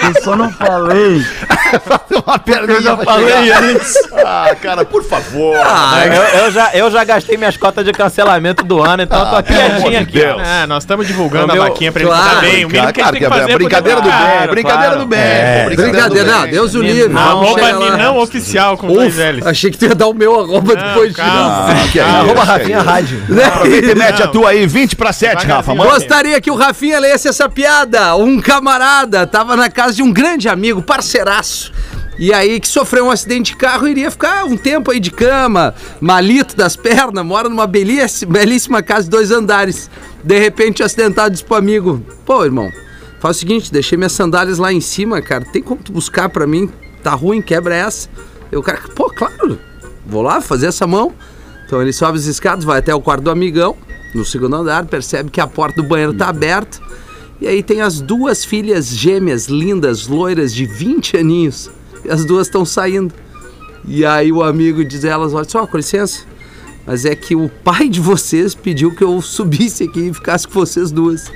Eu só não falei. Uma perninha Eu já falei chegar. antes. Ah, cara, por favor. Ah, eu, eu já, eu já gastei minhas cotas de cancelamento do ano, então eu tô Ah, de aqui. Deus. Ah, nós estamos divulgando meu, a vaquinha pra ele claro, ficar bem. O mínimo que a Claro gente tem que é fazer é brincadeira do bem, Claro, brincadeira claro. do bem. É, Brincadeira, do não, bem. Deus o livre. Arroba. Ninão Oficial com dois L's. achei que tu ia dar o meu arroba Não, depois de calma. Ah, que é isso, Arroba é Rafinha isso. Rádio. Aproveita e mete Não. a tua aí, 20 pra 7, Rafa. Gostaria que o Rafinha lesse essa piada. Um camarada tava na casa de um grande amigo, parceiraço. E aí que sofreu um acidente de carro iria ficar um tempo aí de cama, malito das pernas, mora numa belíssima, casa de dois andares. De repente o acidentado disse pro amigo: Pô, irmão, faz o seguinte, deixei minhas sandálias lá em cima, cara. Tem como tu buscar pra mim? Tá ruim, quebra essa. Eu, cara, pô, claro, vou lá fazer essa mão. Então ele sobe as escadas, vai até o quarto do amigão, no segundo andar, percebe que a porta do banheiro tá aberta. E aí tem as duas filhas gêmeas, lindas, loiras, de 20 aninhos. As duas estão saindo. E aí o amigo diz a elas, olha só, com licença. Mas é que o pai de vocês pediu que eu subisse aqui e ficasse com vocês duas.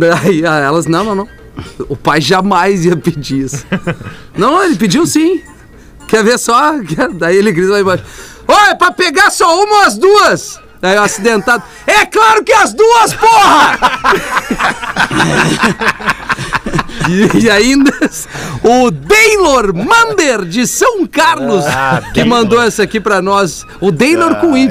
Daí ah, elas, não, não, não. O pai jamais ia pedir isso. não, não, ele pediu sim. Quer ver só? Daí ele grita lá embaixo. Oi, pra pegar só uma ou as duas? Daí o acidentado. É claro que as duas, porra! E, e ainda o Daylor Mander de São Carlos que mandou essa aqui pra nós. O Daylor com Y.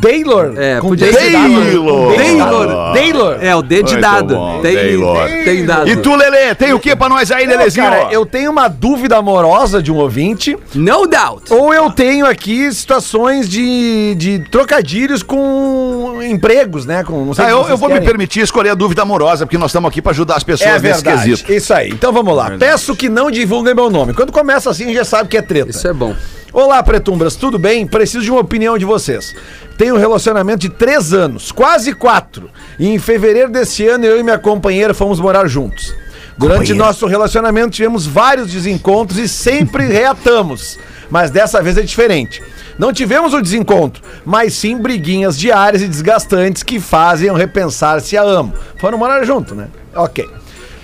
Taylor. É, Com podia ser. Taylor. Taylor. Taylor. É, o D de Muito dado. Tem, Daylor. tem dado. E tu, Lelê, tem o que pra nós aí, Lelezinho? cara, eu tenho uma dúvida amorosa de um ouvinte, No doubt. ou eu tenho aqui situações de, de trocadilhos com empregos, né? Com, não sei Ah, eu, eu vou me querem. permitir escolher a dúvida amorosa, porque nós estamos aqui pra ajudar as pessoas É nesse verdade. Quesito. Isso aí. Então vamos lá. Peço que não divulguem meu nome. Quando começa assim, já sabe que é treta. Isso é bom. Olá, Pretumbras, tudo bem? Preciso de uma opinião de vocês. Tenho um relacionamento de três anos, quase quatro. E em fevereiro desse ano, eu e minha companheira fomos morar juntos. Durante nosso relacionamento, tivemos vários desencontros e sempre reatamos. Mas dessa vez é diferente. Não tivemos o desencontro, mas sim briguinhas diárias e desgastantes que fazem eu repensar se a amo. Foram morar junto, né? Ok.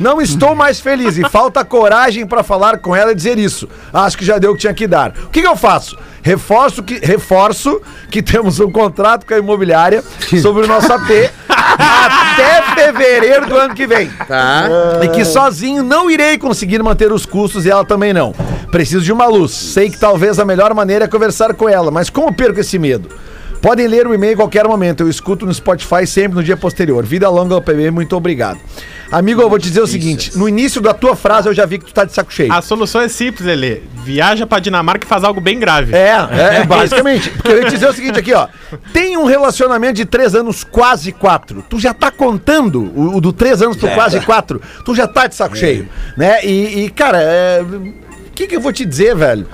Não estou mais feliz e falta coragem para falar com ela e dizer isso. Acho que já deu o que tinha que dar. O que, que eu faço? Reforço que, reforço que temos um contrato com a imobiliária sobre o nosso AP até fevereiro do ano que vem. Tá. E que sozinho não irei conseguir manter os custos e ela também não. Preciso de uma luz. Sei que talvez a melhor maneira é conversar com ela, mas como perco esse medo? Podem ler o e-mail a qualquer momento. Eu escuto no Spotify sempre no dia posterior. Vida longa ao PB, muito obrigado. Amigo, eu vou te dizer o seguinte: no início da tua frase eu já vi que tu tá de saco cheio. A solução é simples, Lelê. Viaja pra Dinamarca e faz algo bem grave. É, é, é, basicamente. Porque eu ia te dizer o seguinte aqui, ó. Tem um relacionamento de três anos, quase quatro. Tu já tá contando o, o do três anos pro quase quatro. Tu já tá de saco cheio, né? E, e, cara, é, o que que eu vou te dizer, velho?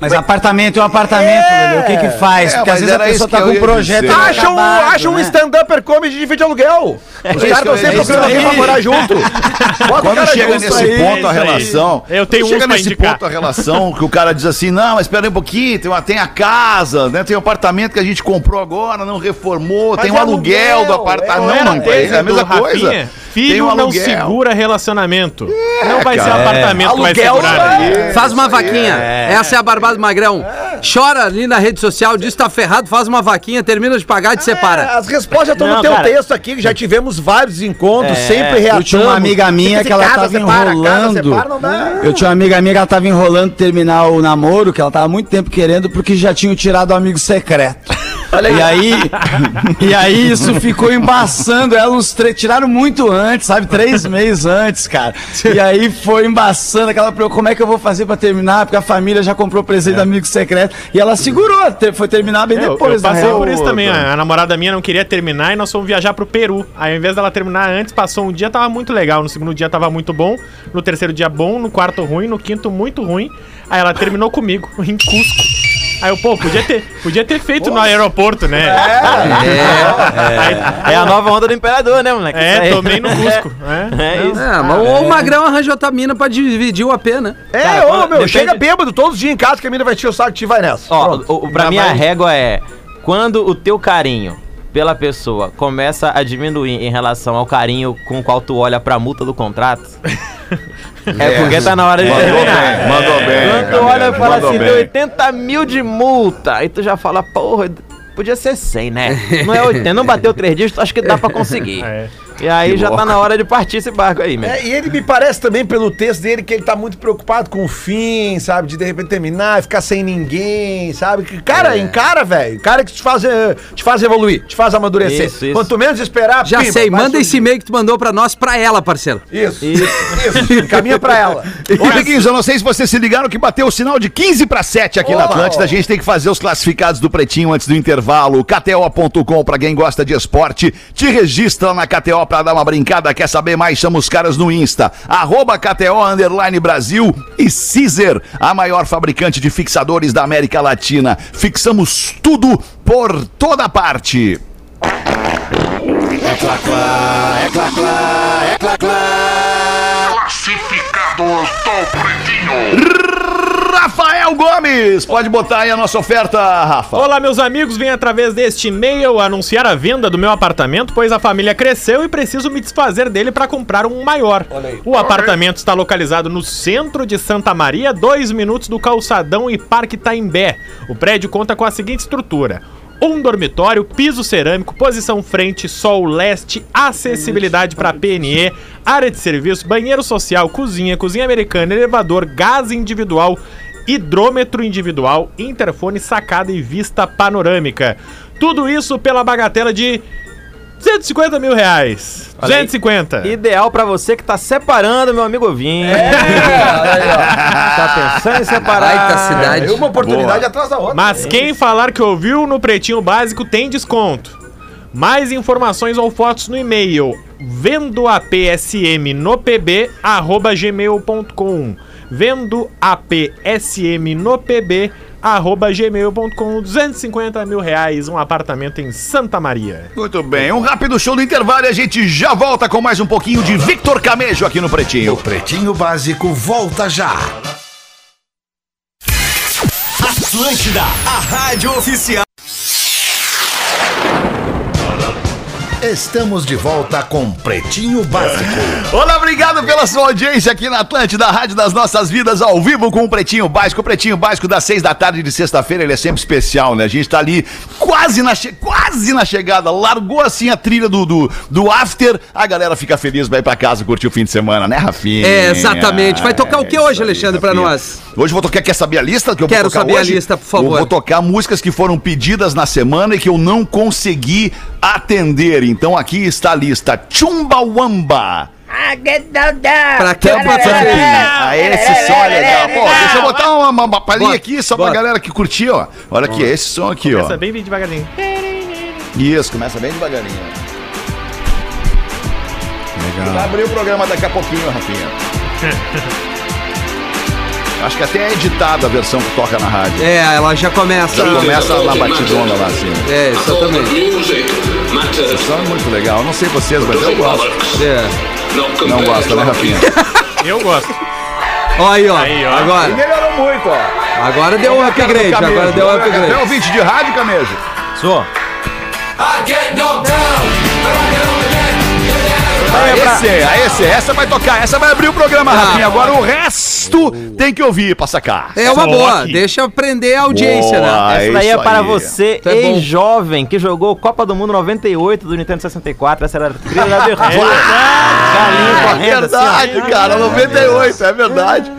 Mas apartamento é um apartamento, É. velho. O que que faz? É, Porque às mas vezes a pessoa tá com um projeto. Acha um, acabado, acha um né? stand-upper comedy de vídeo aluguel. Os É caras estão sempre é procurando alguém pra morar junto. Bota o Quando chega junto nesse aí. ponto a aí. relação. Eu tenho quando chega nesse indicar. ponto a relação que o cara diz assim: não, mas espera aí um pouquinho, tem, uma, tem a casa, né? Tem o apartamento que a gente comprou agora, não reformou, tem o é aluguel, aluguel, do apartamento. Não, não, é tese a mesma coisa. Rafinha? Filho um não aluguel. segura relacionamento. não vai ser cara. apartamento que vai Aluguel segurar. é- Faz uma vaquinha. Essa é a barbada do Magrão. Chora ali na rede social, diz que tá ferrado, faz uma vaquinha, termina de pagar e te separa. As respostas já estão no teu cara. texto aqui, que já tivemos vários encontros, É. sempre reatamos. Eu tinha uma amiga minha que ela casa tava separa, casa enrolando. separa. Eu tinha uma amiga minha que ela tava enrolando terminar o namoro, que ela tava muito tempo querendo, porque já tinham tirado o amigo secreto. E aí, e aí isso ficou embaçando ela uns três. Tiraram muito antes, sabe? Três meses antes, cara. E aí foi embaçando aquela preocupação, como é que eu vou fazer pra terminar? Porque a família já comprou presente do amigo secreto. E ela segurou, foi terminar bem É, Eu, depois, eu na passei por isso também. A, a namorada minha não queria terminar e nós fomos viajar pro Peru. Aí, ao invés dela terminar antes, passou um dia, tava muito legal. No segundo dia tava muito bom. No terceiro dia, bom. No quarto, ruim. No quinto, muito ruim. Aí ela terminou comigo, em Cusco. Aí eu, pô, podia ter, podia ter feito no aeroporto, né? É, é a nova onda do imperador, né, moleque? É, tomei no Cusco. É, É isso. É, mas o Magrão arranjou outra mina pra dividir o AP, né? É, Cara, ô, meu, depende- chega bêbado todos os dias em casa que a mina vai encher o saco e te vai nessa. Ó, Pronto. o, o- pra mim a régua é quando o teu carinho pela pessoa começa a diminuir em relação ao carinho com o qual tu olha pra multa do contrato. É porque tá na hora de Mandou terminar. bem, mandou bem, Quando tu olha e fala mandou assim, bem. deu 80 mil de multa, aí tu já fala, porra, podia ser 100, né? Não é 80, não bateu três dias, tu acha que dá pra conseguir. É. E aí já tá na hora de partir esse barco aí, mesmo. É, e ele me parece também, pelo texto dele, que ele tá muito preocupado com o fim, sabe? De de repente terminar e ficar sem ninguém, sabe? Que, cara, encara, velho. Cara que te faz, eh, te faz evoluir, te faz amadurecer. Isso, isso. Quanto menos esperar, Já sei, manda esse surgir. e-mail que tu mandou pra nós, pra ela, parceiro. Isso, Isso. isso. Encaminha pra ela. Ô, amiguinhos, eu não sei se vocês se ligaram que bateu o sinal de 15 para 7 aqui na Opa! Atlântida. A gente tem que fazer os classificados do Pretinho antes do intervalo. KTO.com, pra quem gosta de esporte, te registra na KTO pra dar uma brincada. Quer saber mais? Chama os caras no Insta. Arroba KTO Underline Brasil e Caesar, a maior fabricante de fixadores da América Latina. Fixamos tudo por toda parte. Rafael Gomes, pode botar aí a nossa oferta, Rafa. Olá, meus amigos, vim através deste e-mail anunciar a venda do meu apartamento, pois a família cresceu e preciso me desfazer dele para comprar um maior. O apartamento está localizado no centro de Santa Maria, dois minutos do Calçadão e Parque Taimbé. O prédio conta com a seguinte estrutura. Um dormitório, piso cerâmico, posição frente, sol leste, acessibilidade para PNE, área de serviço, banheiro social, cozinha, cozinha americana, elevador, gás individual, hidrômetro individual, interfone, sacada e vista panorâmica. Tudo isso pela bagatela de 250 mil reais. Olha aí. 250. Ideal pra você que tá separando, meu amigo ouvinte. É, Tá pensando em separar. Baita cidade. É uma oportunidade atrás da outra. Mas quem falar que ouviu no Pretinho Básico tem desconto. Mais informações ou fotos no e-mail vendo a PSM no pb arroba gmail.com vendo a PSM no pb arroba gmail.com 250 mil reais um apartamento em Santa Maria. Muito bem, um rápido show do intervalo e a gente já volta com mais um pouquinho de Victor Camejo aqui no O Pretinho. Pretinho Básico volta já. Atlântida, a rádio oficial. Estamos de volta com Pretinho Básico. Olá, obrigado pela sua audiência aqui na Atlântida, Rádio das Nossas Vidas, ao vivo com o Pretinho Básico. O Pretinho Básico das seis da tarde de sexta-feira, ele é sempre especial, né? A gente tá ali quase na, che- quase na chegada, largou assim a trilha do, do, do after, a galera fica feliz, vai pra casa curtir o fim de semana, né, Rafinha? É, exatamente. Vai tocar o que É hoje, aí, Alexandre, pra Rafinha. nós? Hoje eu vou tocar, quer saber a lista que eu Quero saber a hoje? lista, por favor. Eu vou tocar músicas que foram pedidas na semana e que eu não consegui atender. Então aqui está a lista. Chumbawamba. Pra que pra fazer? Ah, esse som é legal. Pô, deixa eu botar uma, uma, uma palhinha aqui só pra bota. galera que curtiu, ó. Olha aqui, esse som aqui, ó. Começa bem devagarinho. Isso, começa bem devagarinho. Legal. Vai abrir o programa daqui a pouquinho, Rafinha. Acho que até é editada a versão que toca na rádio. É, ela já começa. Já começa na batidona lá, assim. É, exatamente. Essa são é muito legal. Eu não sei vocês, mas eu gosto. É. Não gosta, né, Rafinha? Eu gosto. Ó aí, ó. Aí, ó. Agora. Melhorou muito, ó. Agora deu um upgrade. Agora deu um É upgrade. ouvinte de rádio, Camejo. Sou. Esse, esse, essa vai tocar, essa vai abrir o programa, Ah. Rafinha. Agora o resto tem que ouvir pra sacar. É uma boa. aqui. Deixa eu prender a audiência, né? Boa. Essa É daí é isso para aí. você, Tá bom. ex-jovem, que jogou Copa do Mundo 98 do Nintendo 64. Essa era a trilha da abertura. Galinho É correndo assim, ó. verdade, cara, 98, é verdade.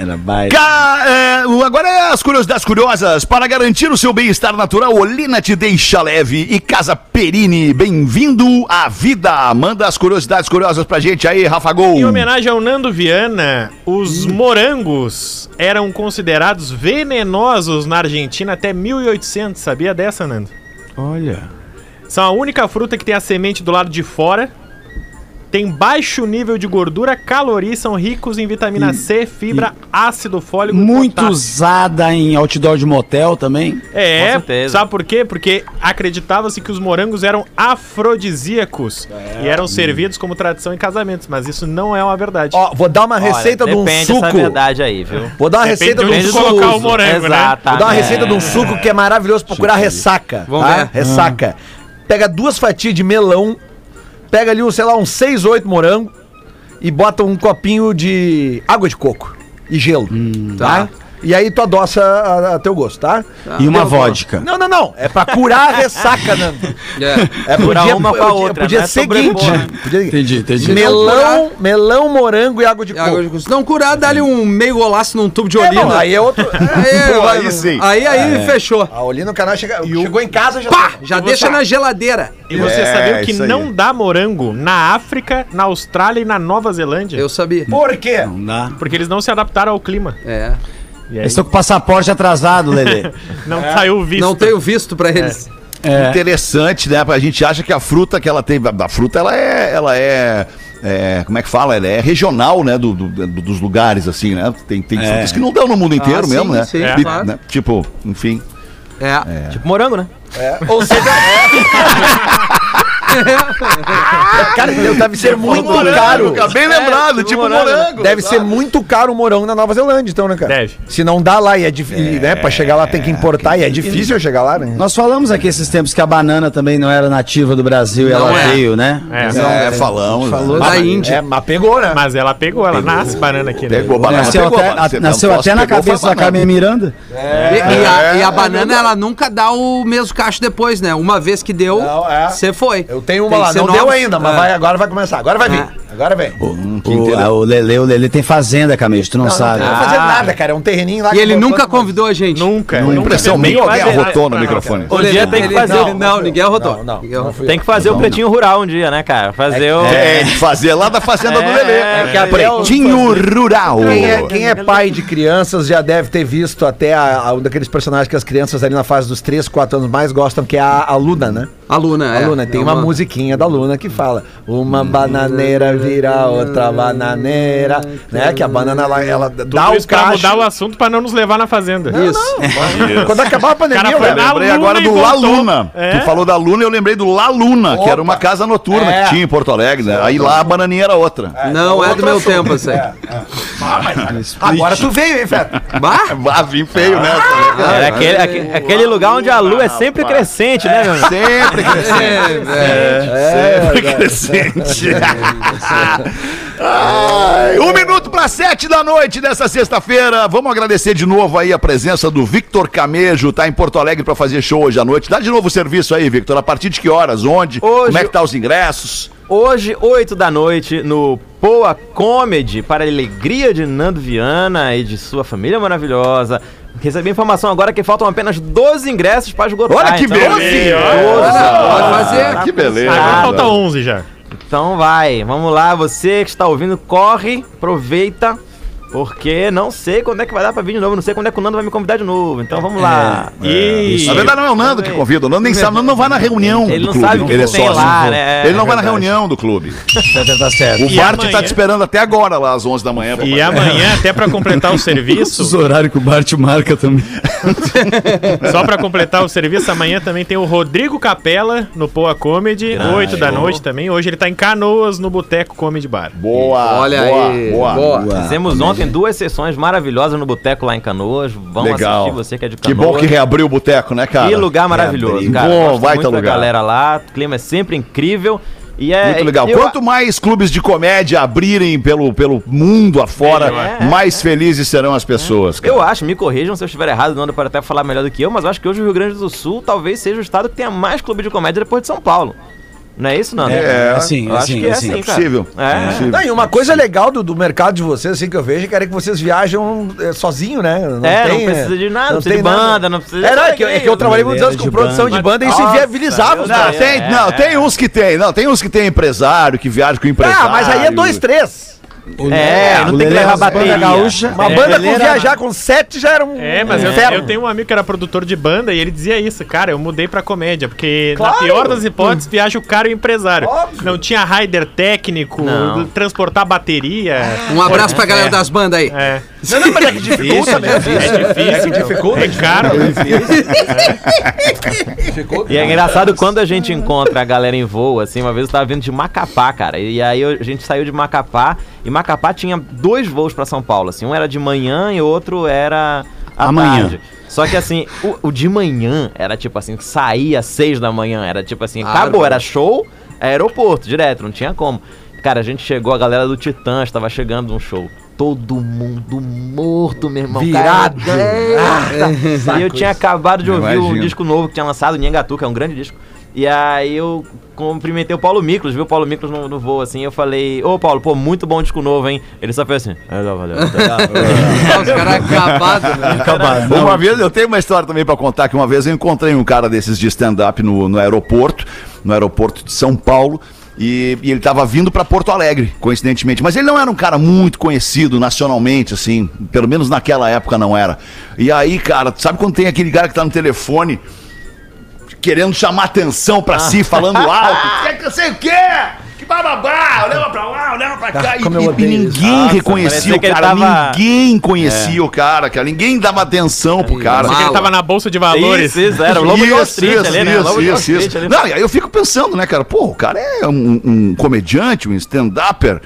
Era baita. Ca- é, agora é as curiosidades curiosas. Para garantir o seu bem-estar natural, Olina te deixa leve e Casa Perini, bem-vindo à vida. Manda as curiosidades curiosas pra gente aí, Rafa Gol. Em homenagem ao Nando Viana, os morangos eram considerados venenosos na Argentina até 1800. Sabia dessa, Nando? Olha. São a única fruta que tem a semente do lado de fora. Tem baixo nível de gordura, caloria e são ricos em vitamina C, fibra, ácido fólico e Muito potássio. usada em outdoor de motel também. É, sabe por quê? Porque acreditava-se que os morangos eram afrodisíacos e eram servidos como tradição em casamentos, mas isso não é uma verdade. Ó, vou dar uma Olha, receita de um depende suco. dessa verdade aí, viu? Vou dar uma Depende receita de de um suco. colocar o morango, né? Exatamente. Vou dar uma receita de um suco que é maravilhoso pra curar ressaca. Vamos tá? ver. Ressaca. Pega duas fatias de melão, pega ali, um, sei lá, uns 6, 8 morango e bota um copinho de água de coco e gelo. tá? E aí tu adoça a, a teu gosto, tá? E uma vodka. Não, não, não. É pra curar a ressaca, Nando. É. É Curar dia, uma com a outra, pro dia não é seguinte. sobrepor. Pro dia- Entendi, entendi. Melão, melão, morango e água de coco. Se não curar, dá-lhe um meio golaço num tubo de É, olina. não, aí é outro. Aí, Pô, vai- aí sim. aí, aí fechou. A Olina, o canal chega, chegou em casa já. Pá! Já E deixa você- na geladeira. E você É, sabia que aí. não dá morango na África, na Austrália e na Nova Zelândia? Eu sabia. Por quê? Não dá. Porque eles não se adaptaram ao clima. É. E estão com o passaporte atrasado, Lelê. não saiu o visto. Não tenho visto pra eles. É. Interessante, né? A gente acha que a fruta que ela tem, a fruta ela é, ela é, é, como é que fala? Ela é regional, né? Do, do- do- dos lugares assim, né? Tem, tem É. frutas que não dão no mundo inteiro Ah, mesmo, sim, né? sim, E, claro. né? Tipo, enfim. É. Tipo morango, né? Ou seja, é. Cara, deve ser muito caro. Bem lembrado, tipo morango. Deve ser muito caro o morango na Nova Zelândia, então, né, cara? Deve. Se não dá lá e é difícil, né? Pra chegar lá tem que importar e é difícil chegar lá, né? Nós falamos aqui esses tempos que a banana também não era nativa do Brasil e Não ela é. veio, né? É. É, falamos. Falou né? da Índia. É, mas pegou, né? Mas ela pegou, ela nasce banana aqui, né? Pegou banana, Nasceu pegou, até. Você nasceu não até na pegou, cabeça da. Carmen Miranda. E, e a, e a é banana, ela nunca dá o mesmo cacho depois, né? Uma vez que deu, Não, é. você foi. Eu tenho uma Tem lá, não deu ainda, mas É. vai, agora vai começar. Agora vai vir. Agora vem. O, a- o Lelê, o Lelê tem fazenda, Camejo, tu não, Não, não sabe. tem que fazer nada, cara. É um terreninho lá E que ele nunca convidou a gente. Nunca. Uma nunca impressão nem alguém arrotou no Ah, microfone. O dia tem que fazer Não, o- não, ninguém arrotou. Não, não, não Tem que fazer o pretinho rural um dia, né, cara? Fazer o. É, de fazer lá da fazenda do Lelê. É, o- Pretinho Rural. Quem é, quem é pai de crianças já deve ter visto até a, a- um daqueles personagens que as crianças ali na fase dos 3, 4 anos mais gostam, que é a, a Luna, né? A Luna, A é. Luna, tem É uma musiquinha da Luna que fala Uma bananeira vira outra bananeira Né? Que a banana, ela, ela dá o cacho mudar o assunto pra não nos levar na fazenda. Isso. Quando acabar a pandemia, eu- Lembrei Luna agora do. La Luna. É. Tu falou da Luna, eu lembrei do La Luna, que era uma Opa. casa noturna É. que tinha em Porto Alegre, né? Aí lá a bananinha era outra. Não é do meu assunto. tempo isso aí. Agora tu veio, hein, Feta? Bah! Ah, vim feio, né? Era aquele, aque- aquele lugar onde a lua é sempre crescente, né, meu amigo? Sempre crescente. É, Sempre crescente. Ai, um minuto para sete da noite dessa sexta-feira. Vamos agradecer de novo aí a presença do Victor Camejo, tá em Porto Alegre para fazer show hoje à noite. Dá de novo o serviço aí, Victor. A partir de que horas? Onde? Hoje- Como é que tá os ingressos? Hoje, 8 da noite, no Poa Comedy, para a alegria de Nando Viana e de sua família maravilhosa. Recebi informação agora que faltam apenas 12 ingressos para esgotar. Olha que então- beleza! Pode fazer. Que beleza. Agora falta 11 já. Então vai, vamos lá, você que está ouvindo, corre, aproveita Porque não sei quando é que vai dar pra vir de novo, não sei quando é que o Nando vai me convidar de novo. Então vamos lá. E Na verdade, não é o Nando que convida. O Nando nem sabe. O Nando não vai na reunião Ele do não clube. sabe ele é sócio. lá, né? Ele não É vai na reunião do clube. Tá certo. O E Bart amanhã? tá te esperando até agora, lá às 11 da manhã. E amanhã, até pra completar o Os serviço, horários que o Bart marca também. só pra completar o serviço, amanhã também tem o Rodrigo Capela no Poa Comedy, 8 da noite também. Hoje ele tá em Canoas, no Boteco Comedy Bar. Boa, Olha boa, aí. boa. Boa. Fizemos ontem duas sessões maravilhosas no Boteco lá em Canoas. Vamos Legal. assistir você que é de Que Canoas. bom que reabriu o boteco, né, cara? Que lugar maravilhoso, cara. Bom, baita muito lugar. galera lá, o clima é sempre incrível. E é, Muito legal. eu- Quanto mais clubes de comédia abrirem pelo, pelo mundo afora, Melhor. mais felizes serão as pessoas. cara. Eu acho, me corrijam se eu estiver errado, não pode até falar melhor do que eu, mas eu acho que hoje o Rio Grande do Sul talvez seja o estado que tenha mais clube de comédia depois de São Paulo. Não é isso, Nando? É, assim, eu acho assim, que é assim. assim, É possível. É. possível. Não, e uma coisa legal do, do mercado de vocês, assim, que eu vejo, cara, é que vocês viajam é, sozinho, né? Não É, não precisa de nada, não precisa de banda, não precisa É, não, é que, é que eu trabalhei muitos anos com produção de banda. banda e isso inviabilizava os Não, tem, É, não, é. tem uns que tem. Não, tem uns que tem empresário, que viaja com empresário. Ah, mas aí é dois, três. É, não tem que levar bateria. gaúcha. Uma É, banda com viajar com sete já era um É, mas eu, eu tenho um amigo que era produtor de banda e ele dizia isso, cara, eu mudei pra comédia, porque Claro. na pior das hipóteses viaja o cara e o empresário. Óbvio. Não tinha rider técnico, Não. transportar bateria. Um abraço pra galera das bandas aí. É, Não, não, mas é que dificulta mesmo. é difícil, É que dificulta. é caro. E é engraçado quando a gente encontra a galera em voo, assim, uma vez eu tava vindo de Macapá, cara. E aí a gente saiu de Macapá e Macapá tinha dois voos pra São Paulo, assim, um era de manhã e outro era à Amanhã. tarde. Só que assim, o, o de manhã era tipo assim, saía às seis da manhã, era tipo assim, acabou, era show, aeroporto, direto, não tinha como. Cara, a gente chegou, a galera do Titã estava chegando num show. Todo mundo morto, meu irmão. Virado. Cara, é. E eu tinha acabado de ouvir o Imagino. disco novo que tinha lançado, Nhangatu, que é um grande disco. E aí eu cumprimentei o Paulo Miklos, viu o Paulo Miklos no, no voo, assim, eu falei, ô Paulo, pô, muito bom disco novo, hein? Ele só fez assim, é, não, valeu. Os caras acabados, né? Uma vez, eu tenho uma história também pra contar, que uma vez eu encontrei um cara desses de stand-up no, no aeroporto, no aeroporto de São Paulo, e, e ele tava vindo pra Porto Alegre, coincidentemente. Mas ele não era um cara muito conhecido nacionalmente, assim, pelo menos naquela época não era. E aí, cara, sabe quando tem aquele cara que tá no telefone querendo chamar atenção pra si, falando alto? Quer que eu sei o quê? Que bababá, olhava pra lá, olhava pra cá. e, como eu e- e odeio isso. ninguém Nossa, reconhecia o que ele cara, tava- ninguém conhecia o cara, cara. Ninguém dava atenção pro cara. Ele tava na bolsa de valores. Isso, isso, era o Lobo de Wall Isso, Street isso, ali, né? Lobo de Wall isso, Street isso. ali. Não, e aí eu fico pensando, né, cara? Pô, o cara é um, um comediante, um stand-upper.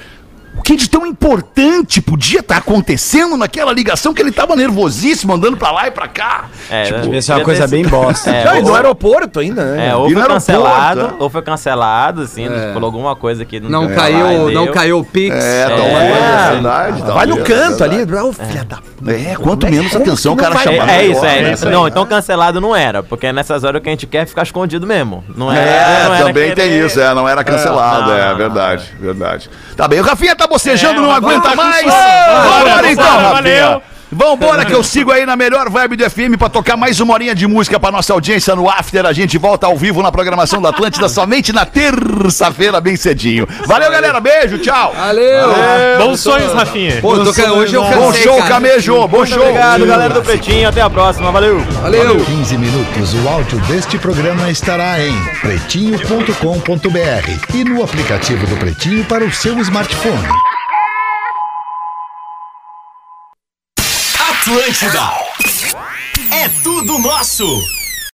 O que de tão importante podia estar acontecendo naquela ligação que ele tava nervosíssimo, andando pra lá e pra cá? É, né? Devia ser uma coisa bem bosta. É, Não, e ou- no aeroporto ainda, né? É, ou E foi cancelado, aeroporto, ou foi cancelado, assim, É. falou alguma coisa que Não deu caiu, lá e não deu. caiu o Pix. É, tá É, verdade. Vai no canto ali. Ô, filha da... É, quanto menos atenção o não cara chamar. É, é isso, é. né? isso. Não, então cancelado não era, porque nessas horas o que a gente quer é ficar escondido mesmo. Não É, não também tem isso, é, não era cancelado, não, é, não, verdade, verdade. Tá bem, o Rafinha tá bocejando, É, não uma aguenta mais. Valeu, então, valeu. Vambora que eu sigo aí na melhor vibe do FM pra tocar mais uma horinha de música pra nossa audiência no After. A gente volta ao vivo na programação da Atlântida somente na terça-feira, bem cedinho. Valeu, galera. Beijo, tchau. Valeu! Bons sonhos, Rafinha. Pô, tô ca- hoje eu Bom show, cara. Camejo. Bom show. Obrigado, galera do Pretinho. Até a próxima. Valeu. Valeu! 15 minutos, o áudio deste programa estará em pretinho.com.br e no aplicativo do Pretinho para o seu smartphone. Atlântida. É tudo nosso.